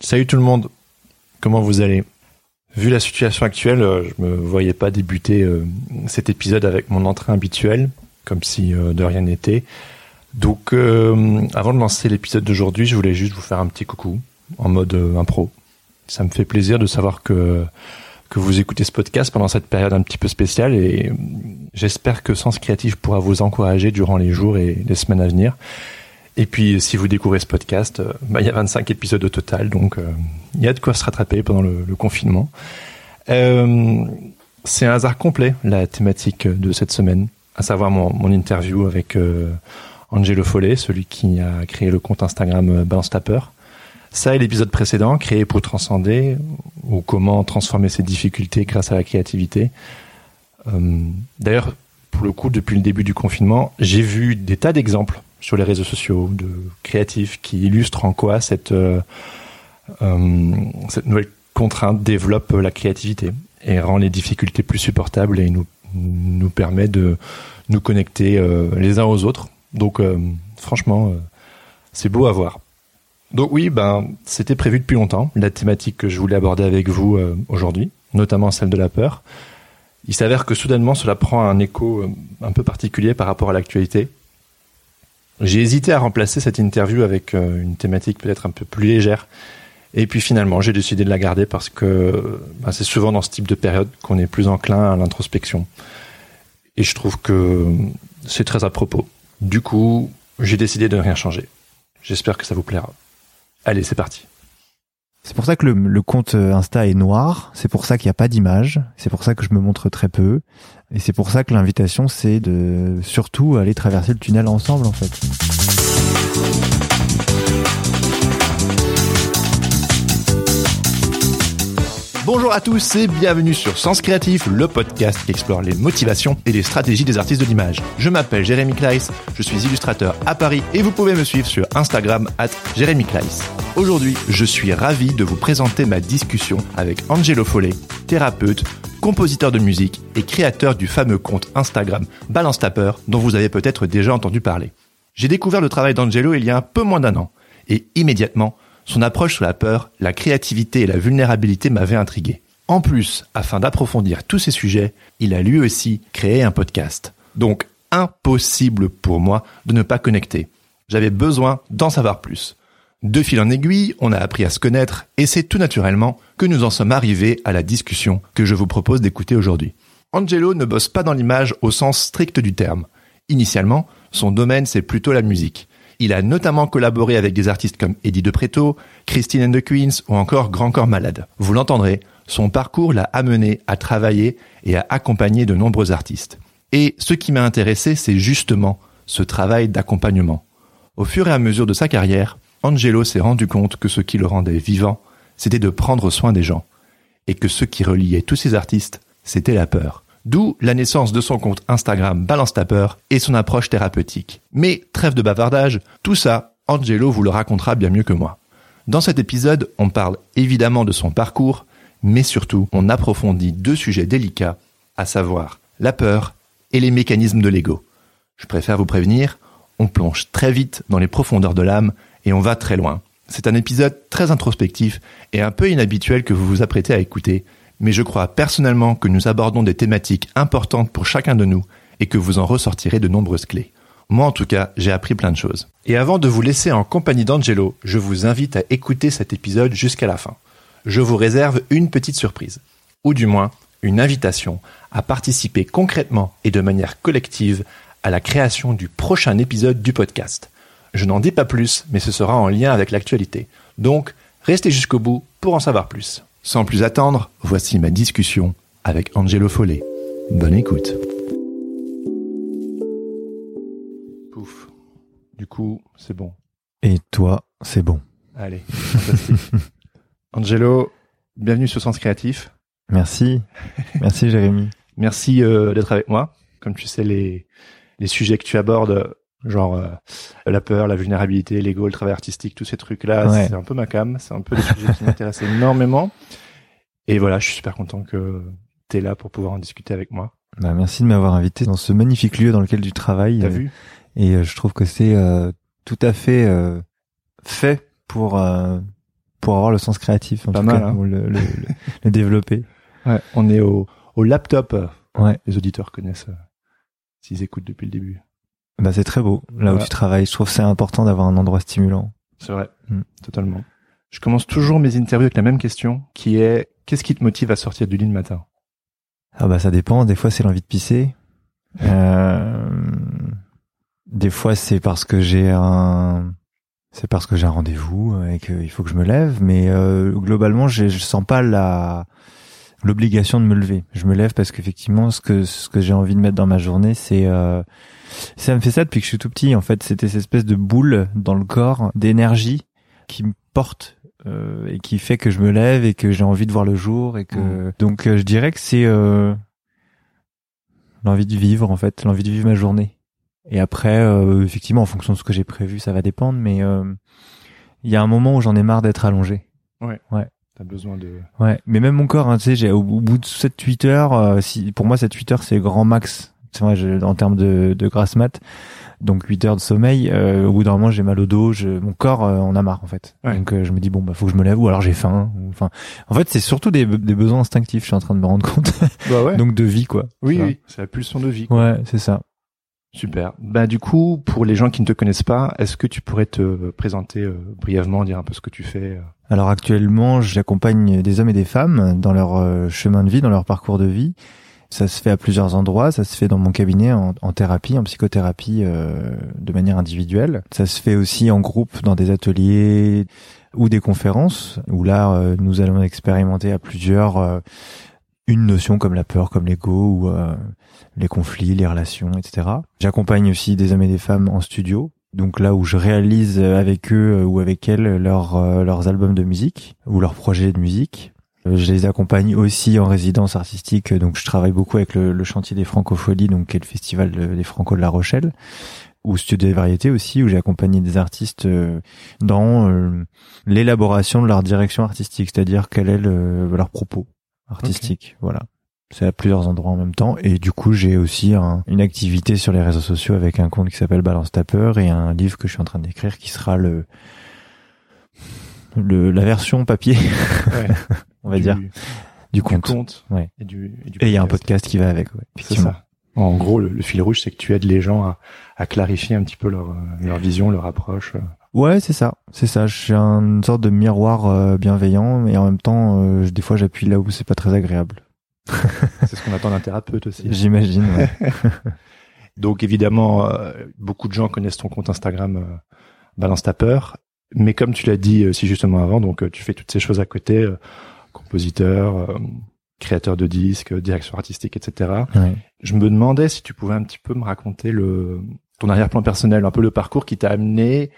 Salut tout le monde, comment vous allez? Vu la situation actuelle, euh, je me voyais pas débuter euh, cet épisode avec mon entrain habituel, comme si euh, de rien n'était. Donc, avant de lancer l'épisode d'aujourd'hui, je voulais juste vous faire un petit coucou en mode impro. Ça me fait plaisir de savoir que que vous écoutez ce podcast pendant cette période un petit peu spéciale et j'espère que Sens Créatif pourra vous encourager durant les jours et les semaines à venir. Et puis, si vous découvrez ce podcast, euh, bah, il y a 25 épisodes au total, donc euh, il y a de quoi se rattraper pendant le, confinement. Euh, c'est un hasard complet, la thématique de cette semaine, à savoir mon, interview avec Angelo Follet, celui qui a créé le compte Instagram Balance Tapper. Ça et l'épisode précédent, créé pour transcender, ou comment transformer ses difficultés grâce à la créativité. D'ailleurs, pour le coup, depuis le début du confinement, j'ai vu des tas d'exemples sur les réseaux sociaux de créatifs qui illustrent en quoi cette, euh, euh, nouvelle contrainte développe la créativité et rend les difficultés plus supportables et nous, nous permet de nous connecter euh, les uns aux autres. Donc franchement, c'est beau à voir. Donc oui, ben c'était prévu depuis longtemps, la thématique que je voulais aborder avec vous aujourd'hui, notamment celle de la peur. Il s'avère que soudainement cela prend un écho un peu particulier par rapport à l'actualité j'ai hésité à remplacer cette interview avec euh, une thématique peut-être un peu plus légère. Et puis finalement, j'ai décidé de la garder parce que bah, c'est souvent dans ce type de période qu'on est plus enclin à l'introspection. Et je trouve que c'est très à propos. Du coup, j'ai décidé de ne rien changer. J'espère que ça vous plaira. Allez, c'est parti. C'est pour ça que le, compte Insta est noir, c'est pour ça qu'il n'y a pas d'image, c'est pour ça que je me montre très peu, et c'est pour ça que l'invitation c'est de surtout aller traverser le tunnel ensemble en fait. Bonjour à tous et bienvenue sur Sens Créatif, le podcast qui explore les motivations et les stratégies des artistes de l'image. Je m'appelle Jérémy Kleiss, je suis illustrateur à Paris et vous pouvez me suivre sur Instagram at Jérémy Kleiss. Aujourd'hui, je suis ravi de vous présenter ma discussion avec Angelo Follet, thérapeute, compositeur de musique et créateur du fameux compte Instagram Balance Tapper dont vous avez peut-être déjà entendu parler. J'ai découvert le travail d'Angelo il y a un peu moins d'un an et immédiatement, son approche sur la peur, la créativité et la vulnérabilité m'avaient intrigué. En plus, afin d'approfondir tous ces sujets, il a lui aussi créé un podcast. Donc, impossible pour moi de ne pas connecter. J'avais besoin d'en savoir plus. De fil en aiguille, on a appris à se connaître et c'est tout naturellement que nous en sommes arrivés à la discussion que je vous propose d'écouter aujourd'hui. Angelo ne bosse pas dans l'image au sens strict du terme. Initialement, son domaine c'est plutôt la musique. Il a notamment collaboré avec des artistes comme Eddie De Preto, Christine and the Queens ou encore Grand Corps Malade. Vous l'entendrez, son parcours l'a amené à travailler et à accompagner de nombreux artistes. Et ce qui m'a intéressé, c'est justement ce travail d'accompagnement. Au fur et à mesure de sa carrière, Angelo s'est rendu compte que ce qui le rendait vivant, c'était de prendre soin des gens. Et que ce qui reliait tous ces artistes, c'était la peur. D'où la naissance de son compte Instagram Balance ta peur et son approche thérapeutique. Mais trêve de bavardage, tout ça, Angelo vous le racontera bien mieux que moi. Dans cet épisode, on parle évidemment de son parcours, mais surtout, on approfondit deux sujets délicats, à savoir la peur et les mécanismes de l'ego. Je préfère vous prévenir, on plonge très vite dans les profondeurs de l'âme et on va très loin. C'est un épisode très introspectif et un peu inhabituel que vous vous apprêtez à écouter, mais je crois personnellement que nous abordons des thématiques importantes pour chacun de nous et que vous en ressortirez de nombreuses clés. Moi en tout cas, j'ai appris plein de choses. Et avant de vous laisser en compagnie d'Angelo, je vous invite à écouter cet épisode jusqu'à la fin. Je vous réserve une petite surprise, ou du moins une invitation à participer concrètement et de manière collective à la création du prochain épisode du podcast. Je n'en dis pas plus, mais ce sera en lien avec l'actualité. Donc, restez jusqu'au bout pour en savoir plus. Sans plus attendre, voici ma discussion avec Angelo Follet. Bonne écoute. Pouf. Du coup, c'est bon. Et toi, c'est bon. Allez, fantastique. Angelo, bienvenue sur Sens Créatif. Merci. Merci Jérémy. Merci euh, d'être avec moi. Comme tu sais, les, les sujets que tu abordes, genre euh, la peur, la vulnérabilité, l'ego, le travail artistique, tous ces trucs-là, Ouais. c'est un peu ma cam. C'est un peu des sujets qui m'intéressent énormément. Et voilà, je suis super content que tu es là pour pouvoir en discuter avec moi. Bah, merci de m'avoir invité dans ce magnifique lieu dans lequel tu travailles. T'as Euh, vu Et euh, je trouve que c'est euh, tout à fait euh, fait pour euh, pour avoir le sens créatif, en Pas tout mal, cas, hein. pour le, le, développer. ouais, On est au, au laptop. Ouais. Les auditeurs connaissent euh, s'ils écoutent depuis le début. Bah c'est très beau. Là où tu travailles, je trouve que c'est important d'avoir un endroit stimulant. C'est vrai, Mm. totalement. Je commence toujours mes interviews avec la même question, qui est qu'est-ce qui te motive à sortir du lit le matin? Ah bah ça dépend. Des fois c'est l'envie de pisser. Euh, des fois c'est parce que j'ai un c'est parce que j'ai un rendez-vous et qu'il faut que je me lève. Mais euh, globalement je sens pas la l'obligation de me lever. Je me lève parce qu'effectivement ce que ce que j'ai envie de mettre dans ma journée c'est euh, ça me fait ça depuis que je suis tout petit. En fait c'était cette espèce de boule dans le corps d'énergie qui me porte euh, et qui fait que je me lève et que j'ai envie de voir le jour et que donc euh, je dirais que c'est euh, l'envie de vivre en fait, l'envie de vivre ma journée. Et après euh, effectivement en fonction de ce que j'ai prévu, ça va dépendre mais euh, il y a un moment où j'en ai marre d'être allongé. T'as besoin de... Ouais, mais même mon corps hein, tu sais, j'ai au, au bout de 7 8 heures euh, si pour moi 7 8 heures c'est grand max. C'est vrai, je- en termes de de grasse mat. Donc 8 heures de sommeil, euh, au bout d'un moment j'ai mal au dos, je, mon corps euh, en a marre en fait. Ouais. Donc euh, je me dis bon bah faut que je me lève ou alors j'ai faim. Enfin, en fait c'est surtout des, des besoins instinctifs. Je suis en train de me rendre compte. Bah ouais. Donc de vie quoi. oui, oui, c'est la pulsion de vie. Ouais, c'est ça. Super. Bah du coup, pour les gens qui ne te connaissent pas, est-ce que tu pourrais te présenter euh, brièvement, dire un peu ce que tu fais euh Alors actuellement, j'accompagne des hommes et des femmes dans leur euh, chemin de vie, dans leur parcours de vie. Ça se fait à plusieurs endroits. Ça se fait dans mon cabinet en, thérapie, en psychothérapie, euh, de manière individuelle. Ça se fait aussi en groupe dans des ateliers ou des conférences où là, nous allons expérimenter à plusieurs une notion comme la peur, comme l'ego ou euh, les conflits, les relations, etc. J'accompagne aussi des hommes et des femmes en studio. Donc là où je réalise avec eux euh, ou avec elles leurs euh, leurs albums de musique ou leurs projets de musique. Euh, Je les accompagne aussi en résidence artistique. Donc je travaille beaucoup avec le, le chantier des Francopholies, donc qui est le festival de- des Franco de La Rochelle, ou studio des variétés aussi, où j'ai accompagné des artistes dans l'élaboration de leur direction artistique, c'est-à-dire quel est le, leur propos artistique. Voilà. C'est à plusieurs endroits en même temps. Et du coup, j'ai aussi un- une activité sur les réseaux sociaux avec un compte qui s'appelle Balance ta peur et un livre que je suis en train d'écrire qui sera le, le la version papier, Ouais. on va du, dire, du du compte. compte Ouais. et du il y a un podcast. qui va avec. Ouais, C'est effectivement. ça. En gros, le, le fil rouge, c'est que tu aides les gens à, à clarifier un petit peu leur, euh, leur vision, leur approche. Ouais, c'est ça, c'est ça. Je suis une sorte de miroir euh, bienveillant, mais en même temps, euh, des fois, j'appuie là où c'est pas très agréable. C'est ce qu'on attend d'un thérapeute aussi. J'imagine. Ouais. Donc évidemment, euh, beaucoup de gens connaissent ton compte Instagram euh, Balance ta peur, mais comme tu l'as dit euh, si justement avant, donc euh, tu fais toutes ces choses à côté, euh, compositeur, euh, créateur de disques, direction artistique, etc. Ouais. Je me demandais si tu pouvais un petit peu me raconter le ton arrière-plan personnel, un peu le parcours qui t'a amené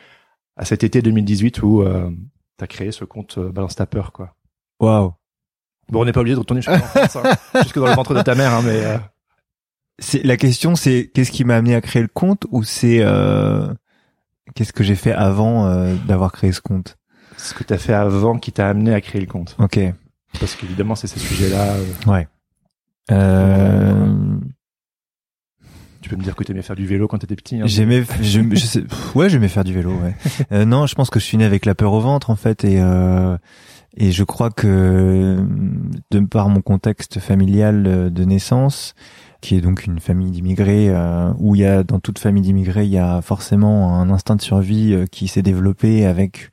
à cet été 2018 où euh, tu as créé ce compte euh, Balance ta peur, quoi. Waouh. Bon, on n'est pas obligé de retourner jusque, hein, jusque dans le ventre de ta mère, hein, mais euh, C'est la question, c'est qu'est-ce qui m'a amené à créer le compte ou c'est euh, qu'est-ce que j'ai fait avant euh, d'avoir créé ce compte? ce que tu as fait avant qui t'a amené à créer le compte. Ok. Parce qu'évidemment, c'est ces sujets-là. euh, Ouais. Euh, peux me dire que tu aimais faire du vélo quand t'étais petit. Hein, J'aimais, je, je sais, ouais, j'aimais faire du vélo. Ouais. Euh, non, je pense que je suis né avec la peur au ventre en fait, et euh, et je crois que de par mon contexte familial euh, de naissance, qui est donc une famille d'immigrés, euh, où il y a dans toute famille d'immigrés, il y a forcément un instinct de survie euh, qui s'est développé avec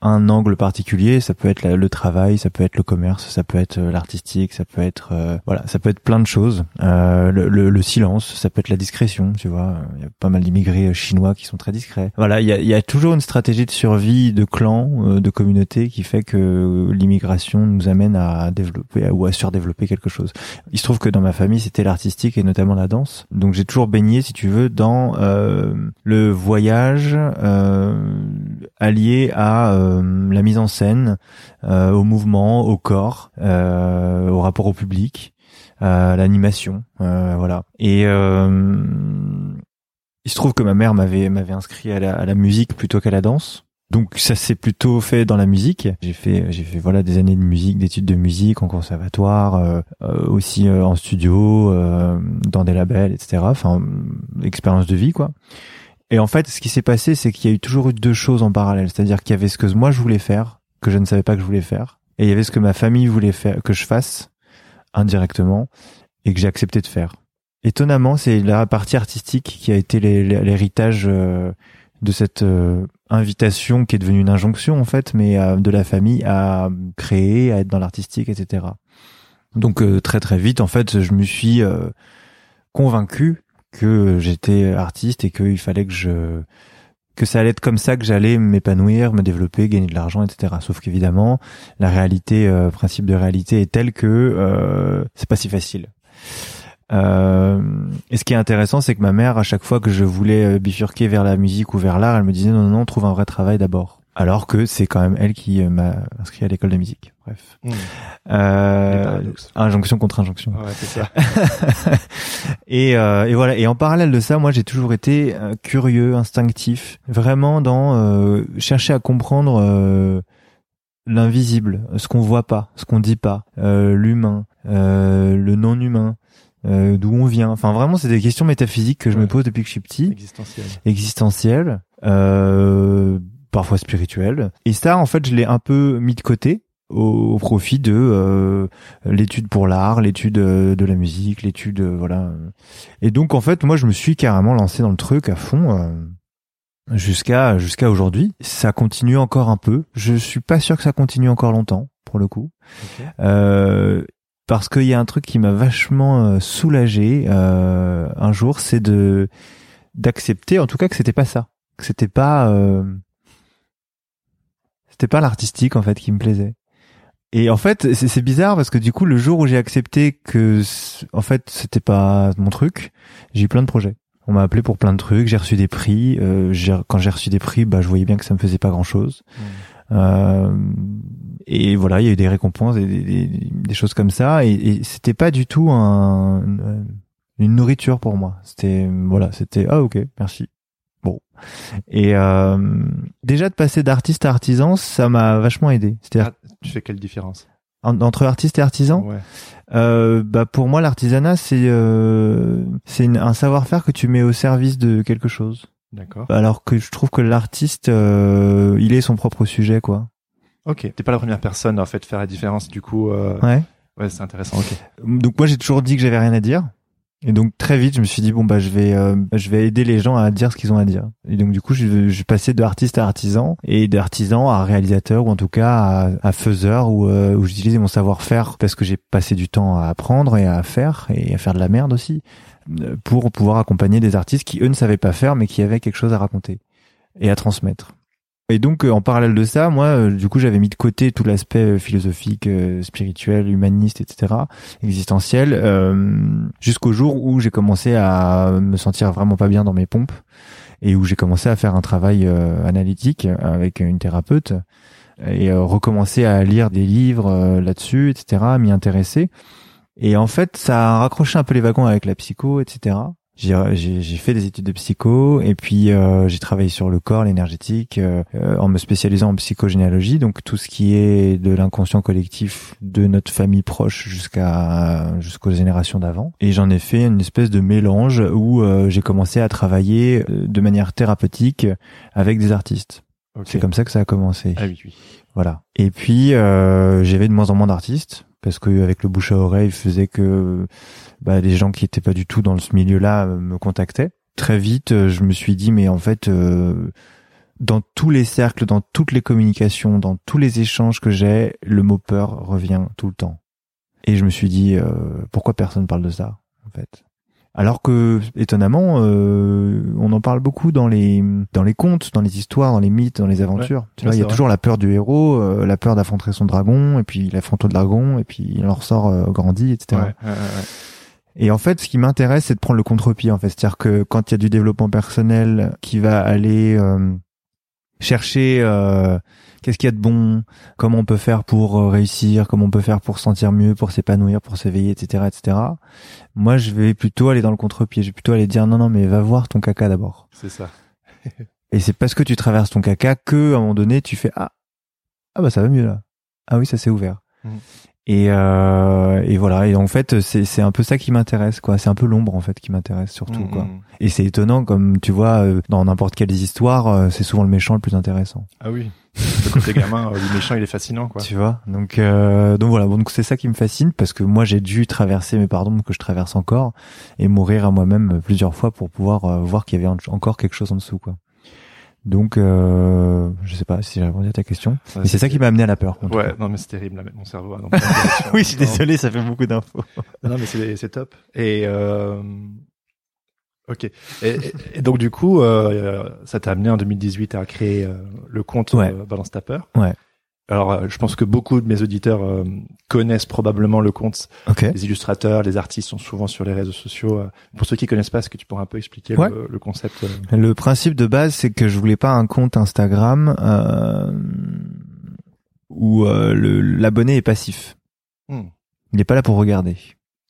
un angle particulier. Ça peut être le travail, ça peut être le commerce, ça peut être l'artistique, ça peut être voilà, ça peut être plein de choses. Le, le, le, silence, ça peut être la discrétion. Tu vois, il y a pas mal d'immigrés chinois qui sont très discrets. Voilà, il y a, y a toujours une stratégie de survie de clan, de communauté qui fait que l'immigration nous amène à développer ou à surdévelopper quelque chose. Il se trouve que dans ma famille, c'était l'artistique et notamment la danse. Donc j'ai toujours baigné, si tu veux, dans euh, le voyage euh, allié à euh, la mise en scène, au mouvement, au corps, au rapport au public, à l'animation, voilà. Et il se trouve que ma mère m'avait m'avait inscrit à la, à la musique plutôt qu'à la danse. Donc ça s'est plutôt fait dans la musique. J'ai fait j'ai fait voilà des années de musique, d'études de musique en conservatoire, euh, euh, aussi euh, en studio, dans des labels, etc. Enfin expérience de vie quoi. Et en fait, ce qui s'est passé, c'est qu'il y a eu toujours eu deux choses en parallèle. C'est-à-dire qu'il y avait ce que moi je voulais faire, que je ne savais pas que je voulais faire, et il y avait ce que ma famille voulait faire, que je fasse indirectement, et que j'ai accepté de faire. Étonnamment, c'est la partie artistique qui a été l'héritage de cette invitation qui est devenue une injonction en fait, mais euh, de la famille à créer, à être dans l'artistique, etc. Donc euh, très très vite en fait, je me suis euh, convaincu que j'étais artiste et qu'il fallait que je que ça allait être comme ça que j'allais m'épanouir, me développer, gagner de l'argent, etc. Sauf qu'évidemment, la réalité, principe de réalité est telle que c'est pas si facile. Euh, et ce qui est intéressant, c'est que ma mère, à chaque fois que je voulais euh, bifurquer vers la musique ou vers l'art, elle me disait non, non, non, trouve un vrai travail d'abord. Alors que c'est quand même elle qui euh, m'a inscrit à l'école de musique. Bref. Mmh. Euh, injonction contre injonction. Ouais, c'est ça. et, euh, et voilà. Et en parallèle de ça, moi, j'ai toujours été curieux, instinctif, vraiment dans chercher à comprendre l'invisible, ce qu'on voit pas, ce qu'on dit pas, l'humain, le non humain. Euh, d'où on vient. Enfin, vraiment, c'est des questions métaphysiques que je me pose depuis que je suis petit. Existentielles. Existentielles, euh, parfois spirituelles. Et ça, en fait, je l'ai un peu mis de côté au, profit de euh, l'étude pour l'art, l'étude euh, de la musique, l'étude, voilà. Et donc, en fait, moi, je me suis carrément lancé dans le truc à fond. Jusqu'à jusqu'à aujourd'hui, ça continue encore un peu. Je suis pas sûr que ça continue encore longtemps, pour le coup. Euh, parce qu'il y a un truc qui m'a vachement euh, soulagé euh, un jour, c'est de d'accepter, en tout cas, que c'était pas ça, que c'était pas euh, c'était pas l'artistique en fait qui me plaisait. Et en fait, c'est bizarre parce que du coup, le jour où j'ai accepté que en fait c'était pas mon truc, j'ai eu plein de projets. On m'a appelé pour plein de trucs, j'ai reçu des prix. Euh, quand j'ai reçu des prix, bah je voyais bien que ça me faisait pas grand chose. Mmh. Euh, et voilà, il y a eu des récompenses, des, des, des choses comme ça, et, et c'était pas du tout un, une nourriture pour moi. C'était voilà, c'était ah ok, merci. Bon. Et euh, déjà de passer d'artiste à artisan, ça m'a vachement aidé. C'est-à-dire, ah, tu fais quelle différence? Entre artiste et artisan ouais. euh, bah pour moi l'artisanat c'est euh, c'est un savoir-faire que tu mets au service de quelque chose D'accord. Alors que je trouve que l'artiste, euh, il est son propre sujet, quoi. Ok. T'es pas la première personne en fait faire la différence, du coup. Euh... Ouais. Ouais, c'est intéressant. Ok. Donc moi j'ai toujours dit que j'avais rien à dire. Et donc très vite, je me suis dit bon bah je vais euh, je vais aider les gens à dire ce qu'ils ont à dire. Et donc du coup, je, je passais de artiste à artisan et d'artisan à réalisateur ou en tout cas à, à faiseur où, euh, où j'utilisais mon savoir-faire parce que j'ai passé du temps à apprendre et à faire et à faire de la merde aussi pour pouvoir accompagner des artistes qui eux ne savaient pas faire mais qui avaient quelque chose à raconter et à transmettre. Et donc euh, en parallèle de ça, moi euh, du coup j'avais mis de côté tout l'aspect euh, philosophique, spirituel, humaniste, etc., existentiel, jusqu'au jour où j'ai commencé à me sentir vraiment pas bien dans mes pompes et où j'ai commencé à faire un travail analytique avec une thérapeute et recommencer à lire des livres là-dessus, etc., m'y intéresser. Et en fait, ça a raccroché un peu les wagons avec la psycho, etc. J'ai fait des études de psycho et puis euh, j'ai travaillé sur le corps, l'énergétique, euh, euh, en me spécialisant en psychogénéalogie, donc tout ce qui est de l'inconscient collectif de notre famille proche jusqu'à jusqu'aux générations d'avant. Et j'en ai fait une espèce de mélange où j'ai commencé à travailler de manière thérapeutique avec des artistes. C'est comme ça que ça a commencé. Ah oui, oui. Voilà. Et puis j'avais de moins en moins d'artistes parce que avec le bouche à oreille faisait que bah, les gens qui étaient pas du tout dans ce milieu-là euh, me contactaient. Très vite, euh, je me suis dit mais en fait, euh, dans tous les cercles, dans toutes les communications, dans tous les échanges que j'ai, le mot peur revient tout le temps. Et je me suis dit, euh, pourquoi personne parle de ça, en fait? Alors que étonnamment, euh, on en parle beaucoup dans les dans les contes, dans les histoires, dans les mythes, dans les aventures. tu vois, il y a toujours la peur du héros, euh, la peur d'affronter son dragon, et puis il affronte le dragon, et puis il en ressort euh, grandi, etc. et en fait, ce qui m'intéresse, c'est de prendre le contre-pied. En fait, c'est-à-dire que quand il y a du développement personnel qui va aller chercher qu'est-ce qu'il y a de bon, comment on peut faire pour euh, réussir, comment on peut faire pour se sentir mieux, pour s'épanouir, pour s'éveiller, etc., etc. Moi, je vais plutôt aller dans le contre-pied. Je vais plutôt aller dire non, non, mais va voir ton caca d'abord. C'est ça. et c'est parce que tu traverses ton caca que, à un moment donné, tu fais ah, ah bah ça va mieux là. Ah oui, ça s'est ouvert. Mmh. Et, euh, et voilà. Et en fait, c'est c'est un peu ça qui m'intéresse, quoi. C'est un peu l'ombre en fait qui m'intéresse surtout, quoi. Mmh. Et c'est étonnant, comme tu vois, euh, dans n'importe quelle histoires, euh, c'est souvent le méchant le plus intéressant. Ah oui. Le côté gamin, euh, le méchant, il est fascinant, quoi. Tu vois? Donc euh, donc voilà. Donc c'est ça qui me fascine parce que moi j'ai dû traverser mes pardons que je traverse encore et mourir à moi-même plusieurs fois pour pouvoir voir qu'il y avait encore quelque chose en dessous, quoi. Donc, euh, je sais pas si j'ai répondu à ta question. mais c'est ça qui m'a amené à la peur. Ouais, non mais c'est terrible, mon cerveau. oui, je suis désolé, ça fait beaucoup d'infos. non mais c'est top. Et euh, ok. Et, donc du coup, euh, ça t'a amené en 2018 à créer euh, le compte ouais. Balance ta peur. Ouais. Alors, euh, je pense que beaucoup de mes auditeurs euh, connaissent probablement le compte. Les illustrateurs, les artistes sont souvent sur les réseaux sociaux. Euh. Pour ceux qui connaissent pas, est-ce que tu pourrais un peu expliquer le, concept Le principe de base, c'est que je voulais pas un compte Instagram où l'abonné est passif. Hmm. Il n'est pas là pour regarder.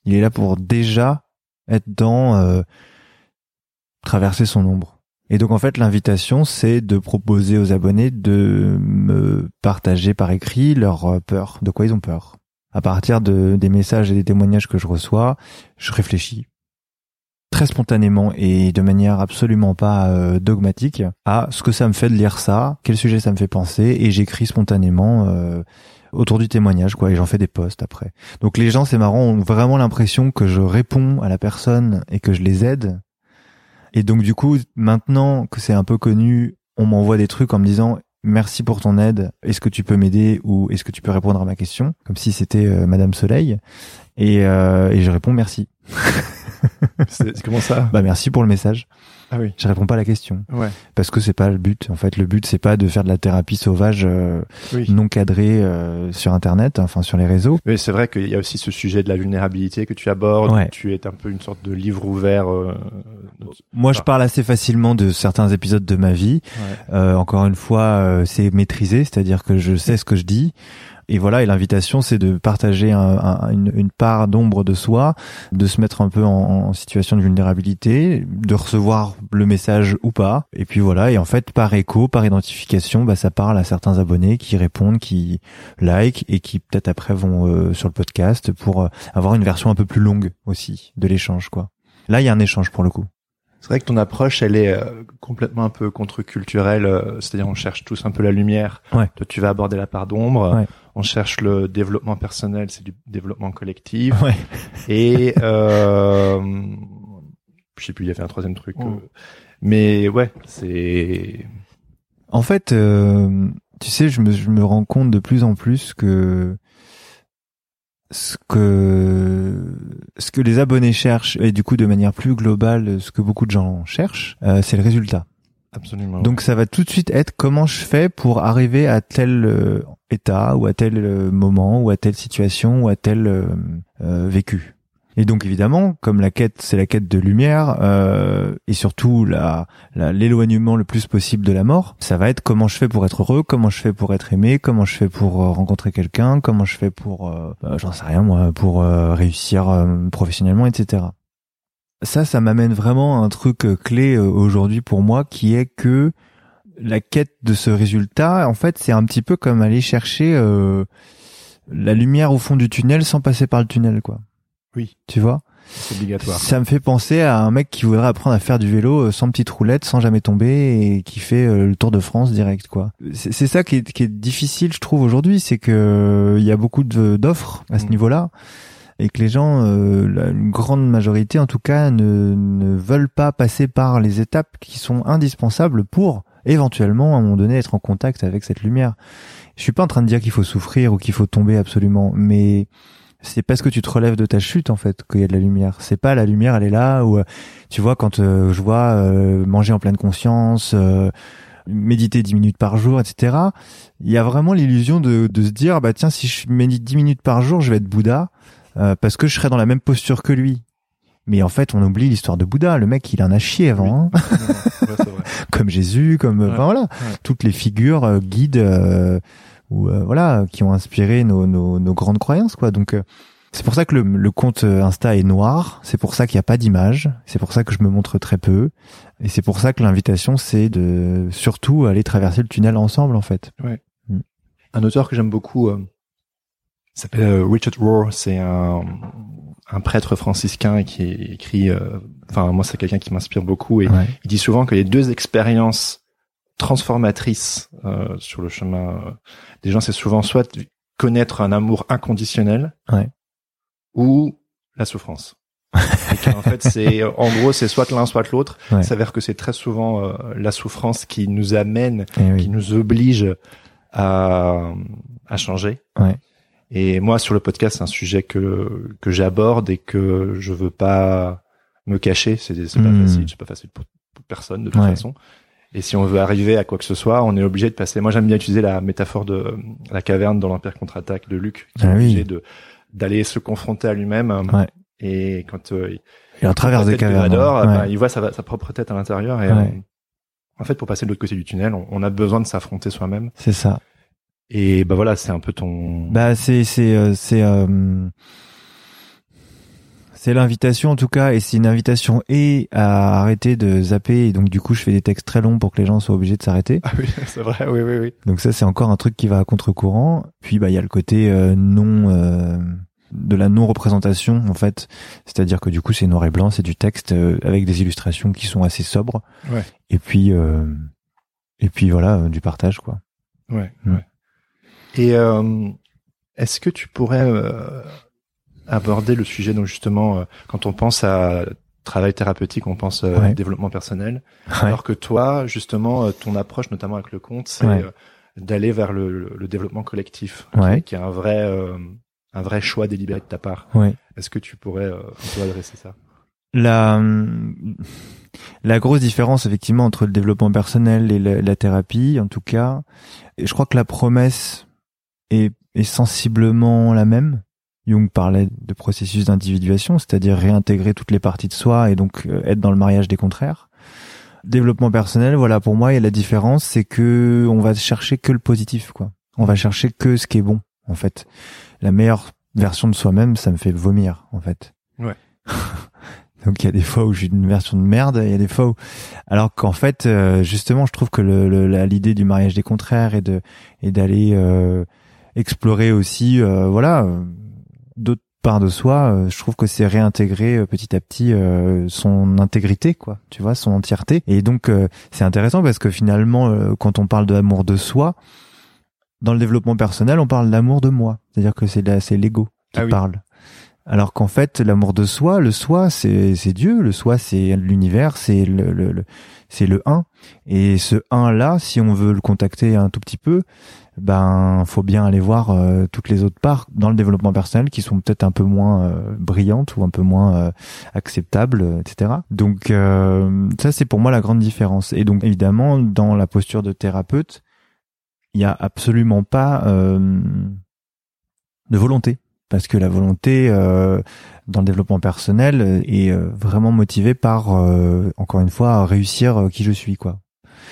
Il est là pour déjà être dans traverser son ombre. Et donc en fait l'invitation c'est de proposer aux abonnés de me partager par écrit leur euh, peur, de quoi ils ont peur. À partir de, des messages et des témoignages que je reçois, je réfléchis très spontanément et de manière absolument pas euh, dogmatique à ce que ça me fait de lire ça, quel sujet ça me fait penser et j'écris spontanément euh, autour du témoignage quoi et j'en fais des posts après. Donc les gens c'est marrant ont vraiment l'impression que je réponds à la personne et que je les aide et donc du coup, maintenant que c'est un peu connu, on m'envoie des trucs en me disant merci pour ton aide, est-ce que tu peux m'aider ou est-ce que tu peux répondre à ma question, comme si c'était euh, Madame Soleil. Et, euh, et je réponds merci. c'est comment ça? Bah merci pour le message. Ah oui. Je réponds pas à la question. Ouais. Parce que c'est pas le but. En fait, le but c'est pas de faire de la thérapie sauvage euh, non cadrée euh, sur internet, enfin sur les réseaux. Oui, c'est vrai qu'il y a aussi ce sujet de la vulnérabilité que tu abordes. Tu es un peu une sorte de livre ouvert. Euh, Moi, je parle assez facilement de certains épisodes de ma vie. encore une fois, c'est maîtrisé, c'est-à-dire que je sais ce que je dis. Et voilà, et l'invitation, c'est de partager une, une, part d'ombre de soi, de se mettre un peu en, en, situation de vulnérabilité, de recevoir le message ou pas. Et puis voilà, et en fait, par écho, par identification, bah, ça parle à certains abonnés qui répondent, qui like et qui peut-être après vont euh, sur le podcast pour euh, avoir une version un peu plus longue aussi de l'échange, quoi. Là, il y a un échange pour le coup. C'est vrai que ton approche, elle est euh, complètement un peu contre-culturelle. C'est-à-dire, on cherche tous un peu la lumière. Ouais. Toi, tu vas aborder la part d'ombre. Ouais on cherche le développement personnel, c'est du développement collectif. Ouais. Et euh, je sais plus, il y avait un troisième truc. Oh. Euh, mais ouais, c'est. En fait, euh, tu sais, je me, je me rends compte de plus en plus que ce que ce que les abonnés cherchent et du coup de manière plus globale, ce que beaucoup de gens cherchent, euh, c'est le résultat. Donc ça va tout de suite être comment je fais pour arriver à tel euh, état ou à tel euh, moment ou à telle situation ou à tel euh, vécu. Et donc évidemment, comme la quête, c'est la quête de lumière et surtout la, l'éloignement le plus possible de la mort, ça va être comment je fais pour être heureux, comment je fais pour être aimé, comment je fais pour rencontrer quelqu'un, comment je fais pour, bah, j'en sais rien moi, pour réussir professionnellement, etc ça, ça m'amène vraiment à un truc euh, clé euh, aujourd'hui pour moi, qui est que la quête de ce résultat, en fait, c'est un petit peu comme aller chercher euh, la lumière au fond du tunnel sans passer par le tunnel, quoi. Oui. Tu vois? C'est obligatoire. Ça me fait penser à un mec qui voudrait apprendre à faire du vélo sans petite roulette, sans jamais tomber, et qui fait le Tour de France direct, quoi. C'est ça qui est, qui est difficile, je trouve, aujourd'hui, c'est que il y a beaucoup d'offres à ce mm. niveau-là et que les gens, euh, la une grande majorité en tout cas, ne, ne veulent pas passer par les étapes qui sont indispensables pour éventuellement à un moment donné être en contact avec cette lumière. Je suis pas en train de dire qu'il faut souffrir ou qu'il faut tomber absolument, mais c'est parce que tu te relèves de ta chute en fait qu'il y a de la lumière. C'est pas la lumière, elle est là ou tu vois quand euh, je vois euh, manger en pleine conscience, euh, méditer 10 minutes par jour, etc. Il y a vraiment l'illusion de, de se dire bah tiens si je médite 10 minutes par jour, je vais être Bouddha parce que je serai dans la même posture que lui. Mais en fait, on oublie l'histoire de Bouddha. Le mec, il en a chié avant. Hein. comme Jésus, comme enfin, voilà, toutes les figures guides ou euh, voilà qui ont inspiré nos, nos, nos, grandes croyances quoi donc euh, c'est pour ça que le, le, compte Insta est noir c'est pour ça qu'il n'y a pas d'image c'est pour ça que je me montre très peu et c'est pour ça que l'invitation c'est de surtout aller traverser le tunnel ensemble en fait ouais. Mm. un auteur que j'aime beaucoup euh, s'appelle Richard Rohr c'est un un prêtre franciscain qui écrit enfin moi c'est quelqu'un qui m'inspire beaucoup et il dit souvent qu'il y a deux expériences transformatrices euh, sur le chemin euh, des gens, c'est souvent soit connaître un amour inconditionnel, ouais. ou la souffrance. en fait, c'est en gros, c'est soit l'un, soit l'autre. Ça s'avère que c'est très souvent euh, la souffrance qui nous amène, eh qui nous oblige à, à changer. Ouais. Et moi, sur le podcast, c'est un sujet que que j'aborde et que je veux pas me cacher. C'est c'est pas hmm. facile, c'est pas facile pour, personne de toute façon. Et si on veut arriver à quoi que ce soit, on est obligé de passer. Moi, j'aime bien utiliser la métaphore de la caverne dans l'Empire contre-attaque de Luc, qui est ah obligé de d'aller se confronter à lui-même. Ouais. Et quand euh, il, à travers des cavernes, ouais. ben, il voit sa, sa, propre tête à l'intérieur. Et euh, en fait, pour passer de l'autre côté du tunnel, on, on a besoin de s'affronter soi-même. C'est ça. Et bah voilà, c'est un peu ton. Bah c'est c'est euh, c'est euh, c'est l'invitation en tout cas, et c'est une invitation et à arrêter de zapper. Et donc du coup, je fais des textes très longs pour que les gens soient obligés de s'arrêter. Ah oui, c'est vrai, oui, oui, oui. Donc ça, c'est encore un truc qui va à contre-courant. Puis bah il y a le côté euh, non euh, de la non représentation en fait, c'est-à-dire que du coup c'est noir et blanc, c'est du texte euh, avec des illustrations qui sont assez sobres. Ouais. Et puis et puis voilà du partage quoi. Ouais. Mm. ouais. Et est-ce que tu pourrais aborder le sujet donc justement euh, quand on pense à travail thérapeutique, on pense euh, développement personnel, alors que toi justement euh, ton approche notamment avec le compte c'est d'aller vers le, le, développement collectif, qui, est un vrai un vrai choix délibéré de ta part. Est-ce que tu pourrais adresser ça? La la grosse différence effectivement entre le développement personnel et la, la thérapie, en tout cas, je crois que la promesse est, est sensiblement la même. Jung parlait de processus d'individuation, c'est-à-dire réintégrer toutes les parties de soi et donc euh, être dans le mariage des contraires. Développement personnel, voilà, pour moi, il y a la différence, c'est que on va chercher que le positif, quoi. On va chercher que ce qui est bon, en fait. La meilleure version de soi-même, ça me fait vomir, en fait. Ouais. donc il y a des fois où j'ai une version de merde, il y a des fois où, alors qu'en fait, euh, justement, je trouve que l'idée du mariage des contraires et de et d'aller euh, explorer aussi, voilà d'autres parts de soi, euh, je trouve que c'est réintégrer euh, petit à petit euh, son intégrité, quoi. Tu vois, son entièreté. Et donc c'est intéressant parce que finalement, quand on parle de l'amour de soi, dans le développement personnel, on parle d'amour de moi. C'est-à-dire que c'est c'est l'ego qui ah parle. Alors qu'en fait, l'amour de soi, le soi, c'est c'est Dieu, le soi, c'est l'univers, c'est le, le c'est le un. Et ce un là, si on veut le contacter un tout petit peu, ben faut bien aller voir euh, toutes les autres parts dans le développement personnel qui sont peut-être un peu moins euh, brillantes ou un peu moins euh, acceptables, etc. Donc ça c'est pour moi la grande différence. Et donc évidemment dans la posture de thérapeute, il y a absolument pas de volonté parce que la volonté dans le développement personnel est vraiment motivée par encore une fois réussir qui je suis quoi.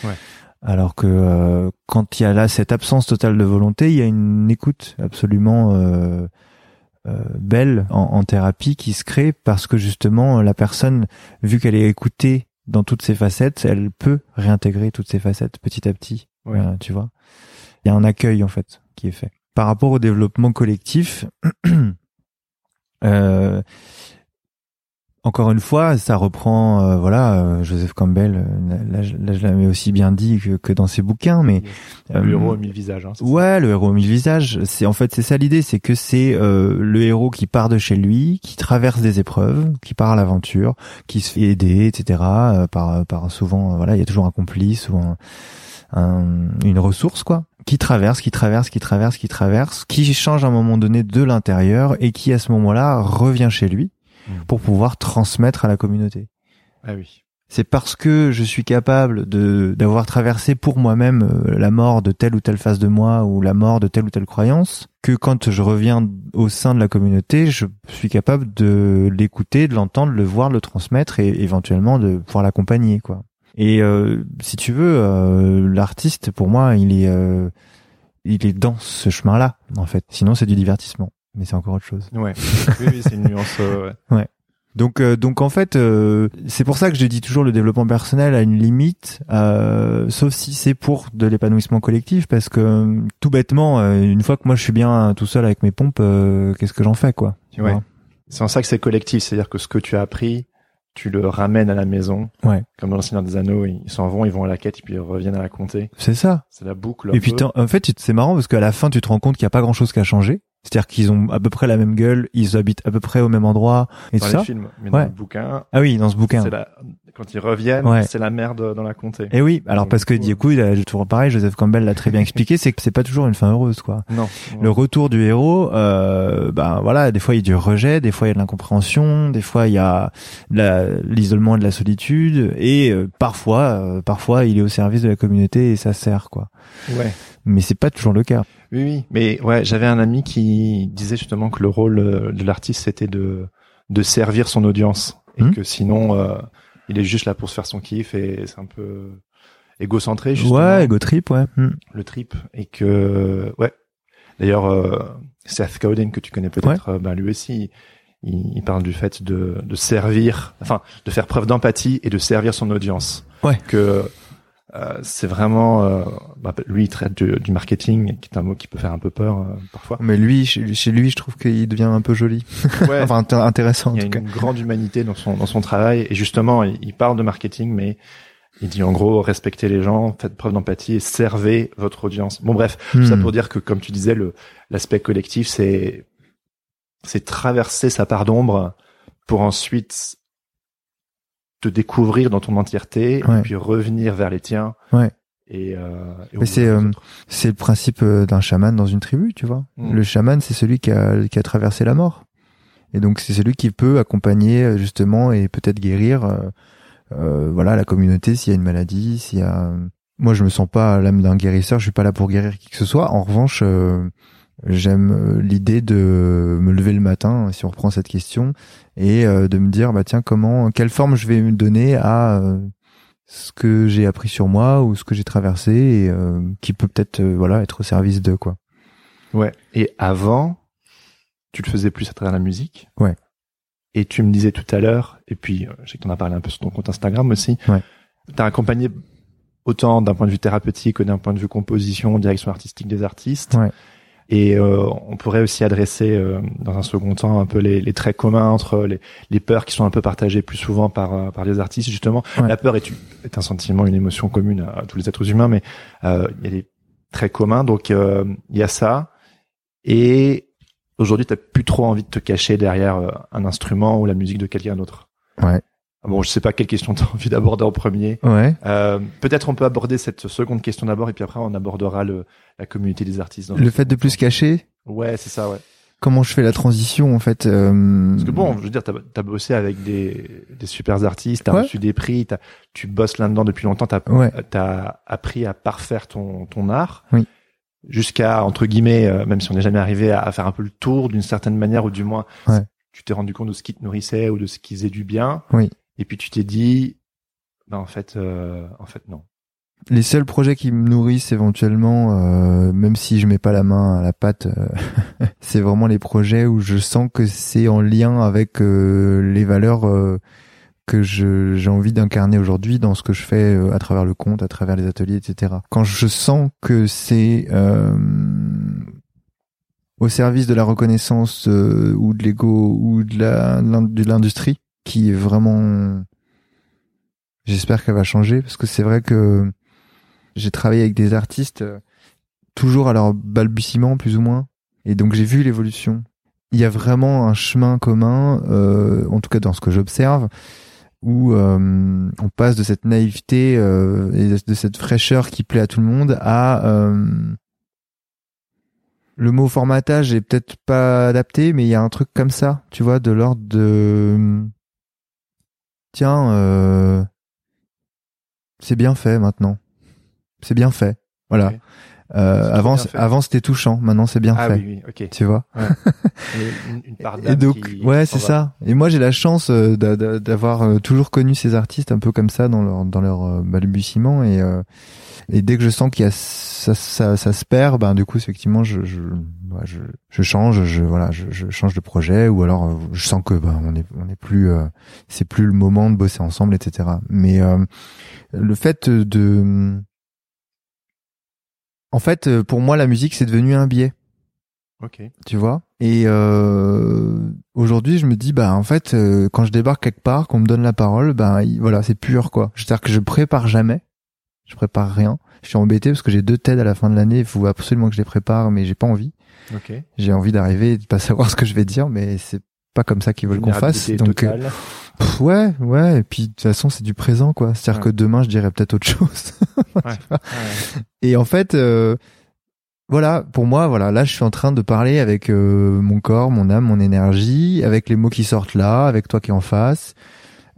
Ouais. Alors que euh, quand il y a là cette absence totale de volonté, il y a une écoute absolument euh, euh, belle en, thérapie qui se crée parce que justement la personne, vu qu'elle est écoutée dans toutes ses facettes, elle peut réintégrer toutes ses facettes petit à petit. tu vois, il y a un accueil en fait qui est fait. Par rapport au développement collectif, euh, encore une fois, ça reprend, euh, voilà, euh, Joseph Campbell. Euh, là, je l'avais aussi bien dit que, dans ses bouquins, mais le héros aux mille visages. Hein, ouais, le héros aux mille visages. C'est en fait c'est ça l'idée, c'est que c'est le héros qui part de chez lui, qui traverse des épreuves, qui part à l'aventure, qui se fait aider, etc. par par souvent, voilà, il y a toujours un complice ou un un- une ressource quoi, qui traverse, qui traverse, qui traverse, qui traverse, qui change à un moment donné de l'intérieur et qui à ce moment-là revient chez lui Mm. pour pouvoir transmettre à la communauté. Ah oui. C'est parce que je suis capable de d'avoir traversé pour moi-même euh, la mort de telle ou telle phase de moi ou la mort de telle ou telle croyance que quand je reviens au sein de la communauté, je suis capable de l'écouter, de l'entendre, de le voir, de le transmettre et éventuellement de pouvoir l'accompagner quoi. Et euh, si tu veux, euh, l'artiste pour moi, il est euh, il est dans ce chemin-là en fait. Sinon c'est du divertissement, mais c'est encore autre chose. Ouais. oui, oui, c'est une nuance. euh, ouais. Donc, euh, donc en fait, euh, c'est pour ça que je dis toujours le développement personnel a une limite, euh, sauf si c'est pour de l'épanouissement collectif, parce que euh, tout bêtement, euh, une fois que moi je suis bien tout seul avec mes pompes, euh, qu'est-ce que j'en fais quoi tu Ouais. vois? C'est en ça que c'est collectif, c'est-à-dire que ce que tu as appris, tu le ramènes à la maison. Ouais. Comme dans le Seigneur des Anneaux, ils s'en vont, ils vont à la quête, et puis ils reviennent à la comté. C'est ça. C'est la boucle. Et puis peu. en fait, c'est marrant parce qu'à la fin, tu te rends compte qu'il n'y a pas grand-chose qui a changé. C'est-à-dire qu'ils ont à peu près la même gueule, ils habitent à peu près au même endroit et dans tout les ça. films, mais Ouais. dans le bouquin, Ah oui, dans ce bouquin. la... quand ils reviennent, Ouais. c'est la merde dans la comté. Et oui, alors Donc, parce que du coup, du coup, il a toujours pareil, Joseph Campbell l'a très bien expliqué, c'est que c'est pas toujours une fin heureuse quoi. Non. le retour du héros, euh, ben voilà, des fois il y a du rejet, des fois il y a de l'incompréhension, des fois il y a l'isolement et de la solitude, et euh, parfois, euh, parfois il est au service de la communauté et ça sert quoi. Ouais. Mais c'est pas toujours le cas. Oui, oui. Mais ouais, j'avais un ami qui disait justement que le rôle euh, de l'artiste c'était de de servir son audience et Mhm. que sinon euh, il est juste là pour se faire son kiff et c'est un peu égocentré justement Ouais, ego trip, ouais. Hmm. le trip et que ouais. D'ailleurs euh, Seth Godin que tu connais peut-être, ben lui aussi il, il parle du fait de de servir, enfin de faire preuve d'empathie et de servir son audience. Ouais. Que euh, c'est vraiment euh, bah, lui il traite du, du marketing qui est un mot qui peut faire un peu peur euh, parfois Mais lui, chez lui, je trouve qu'il devient un peu joli. ouais enfin, int- intéressant il y a tout cas. une grande humanité dans son dans son travail et justement il, il parle de marketing mais il dit en gros respectez les gens faites preuve d'empathie et servez votre audience bon bref tout ça Hmm. pour dire que comme tu disais le l'aspect collectif c'est c'est traverser sa part d'ombre pour ensuite te découvrir dans ton entièreté Ouais. et puis revenir vers les tiens Ouais. et, euh, et Mais c'est, euh. C'est le principe euh, d'un chaman dans une tribu, tu vois. Mm. Le chaman, c'est celui qui a, qui a traversé la mort. Et donc, c'est celui qui peut accompagner, euh, justement, et peut-être guérir, euh, euh, voilà, la communauté s'il y a une maladie, s'il y a... Moi, je me sens pas l'âme d'un guérisseur, je suis pas là pour guérir qui que ce soit. En revanche, euh, j'aime euh, l'idée de me lever le matin, si on reprend cette question, et euh, de me dire, bah tiens, comment, quelle forme je vais me donner à... euh, ce que j'ai appris sur moi ou ce que j'ai traversé et euh, qui peut peut-être euh, voilà être au service de quoi. Ouais. Et avant, tu le faisais plus à travers la musique. Ouais. Et tu me disais tout à l'heure, et puis je sais que t'en as parlé un peu sur ton compte Instagram aussi. Ouais. T'as accompagné autant d'un point de vue thérapeutique que d'un point de vue composition, direction artistique des artistes. Ouais. Et euh, on pourrait aussi adresser euh, dans un second temps un peu les, les traits communs entre les, les peurs qui sont un peu partagées plus souvent par euh, par les artistes justement. Ouais. La peur est, une- est un sentiment, une émotion commune à, à tous les êtres humains, mais euh, il y a des traits communs. Donc euh, il y a ça. Et aujourd'hui, t'as plus trop envie de te cacher derrière euh, un instrument ou la musique de quelqu'un d'autre. Ouais. Bon, je sais pas quelle question t'as envie d'aborder en premier. Ouais. Euh, Peut-être on peut aborder cette seconde question d'abord, et puis après on abordera le, la communauté des artistes. dans Le fait de plus cacher. Ouais, c'est ça, ouais. Comment je fais la transition en fait euh, Parce que bon, je veux dire, t'as as bossé avec des, des super artistes, t'as Ouais. reçu des prix, t'as- tu bosses là-dedans depuis longtemps, t'as Ouais. as appris à parfaire ton, ton art. Oui. Jusqu'à, entre guillemets, euh, même si on n'est jamais arrivé à, à faire un peu le tour d'une certaine manière, ou du moins, Ouais. tu t'es rendu compte de ce qui te nourrissait ou de ce qui faisait du bien. Oui. Et puis tu t'es dit, ben en fait, euh, en fait non. Les seuls projets qui me nourrissent éventuellement, euh, même si je mets pas la main à la pâte, euh, c'est vraiment les projets où je sens que c'est en lien avec euh, les valeurs euh, que j'ai envie d'incarner aujourd'hui dans ce que je fais à travers le compte, à travers les ateliers, etc. Quand je sens que c'est au service de la reconnaissance ou de l'ego ou de l'industrie qui est vraiment j'espère qu'elle va changer parce que c'est vrai que j'ai travaillé avec des artistes euh, toujours à leur balbutiement plus ou moins et donc j'ai vu l'évolution. Il y a vraiment un chemin commun euh, en tout cas dans ce que j'observe où euh, on passe de cette naïveté euh, et de, cette fraîcheur qui plaît à tout le monde à euh, le mot formatage est peut-être pas adapté, mais il y a un truc comme ça, tu vois, de l'ordre de tiens, euh, c'est bien fait maintenant, c'est bien fait, voilà. Euh, trop avant, avant c'était touchant, maintenant c'est bien Ah fait, oui, oui, ok. tu vois. Et une, une part Et donc, qui- ouais, c'est ça. Et moi, j'ai la chance euh, d'a- d'a- d'avoir euh, toujours connu ces artistes un peu comme ça dans leur dans leur euh, balbutiement et euh, et dès que je sens qu'il y a ça, ça, ça se perd, ben du coup, effectivement, je je je, je change, je voilà, je, je change de projet ou alors je sens que ben on est on est plus euh, c'est plus le moment de bosser ensemble, etc. Mais euh, le fait de en fait, euh, pour moi, la musique, c'est devenu un biais. Ok. tu vois? Et euh, aujourd'hui je me dis bah en fait euh, quand je débarque quelque part qu'on me donne la parole bah il- voilà c'est pur quoi. C'est à dire que je prépare jamais. Je prépare rien. Je suis embêté parce que j'ai deux TED à la fin de l'année. Il faut absolument que je les prépare mais j'ai pas envie. Ok. j'ai envie d'arriver et de pas savoir ce que je vais dire mais c'est pas comme ça qu'ils veulent qu'on fasse. donc euh. Pff, ouais ouais et puis de toute façon c'est du présent quoi c'est à dire Ouais. que demain je dirais peut-être autre chose Ouais. Ouais. Et en fait, euh, voilà, pour moi, voilà, là, je suis en train de parler avec euh, mon corps, mon âme, mon énergie, avec les mots qui sortent là, avec toi qui es en face.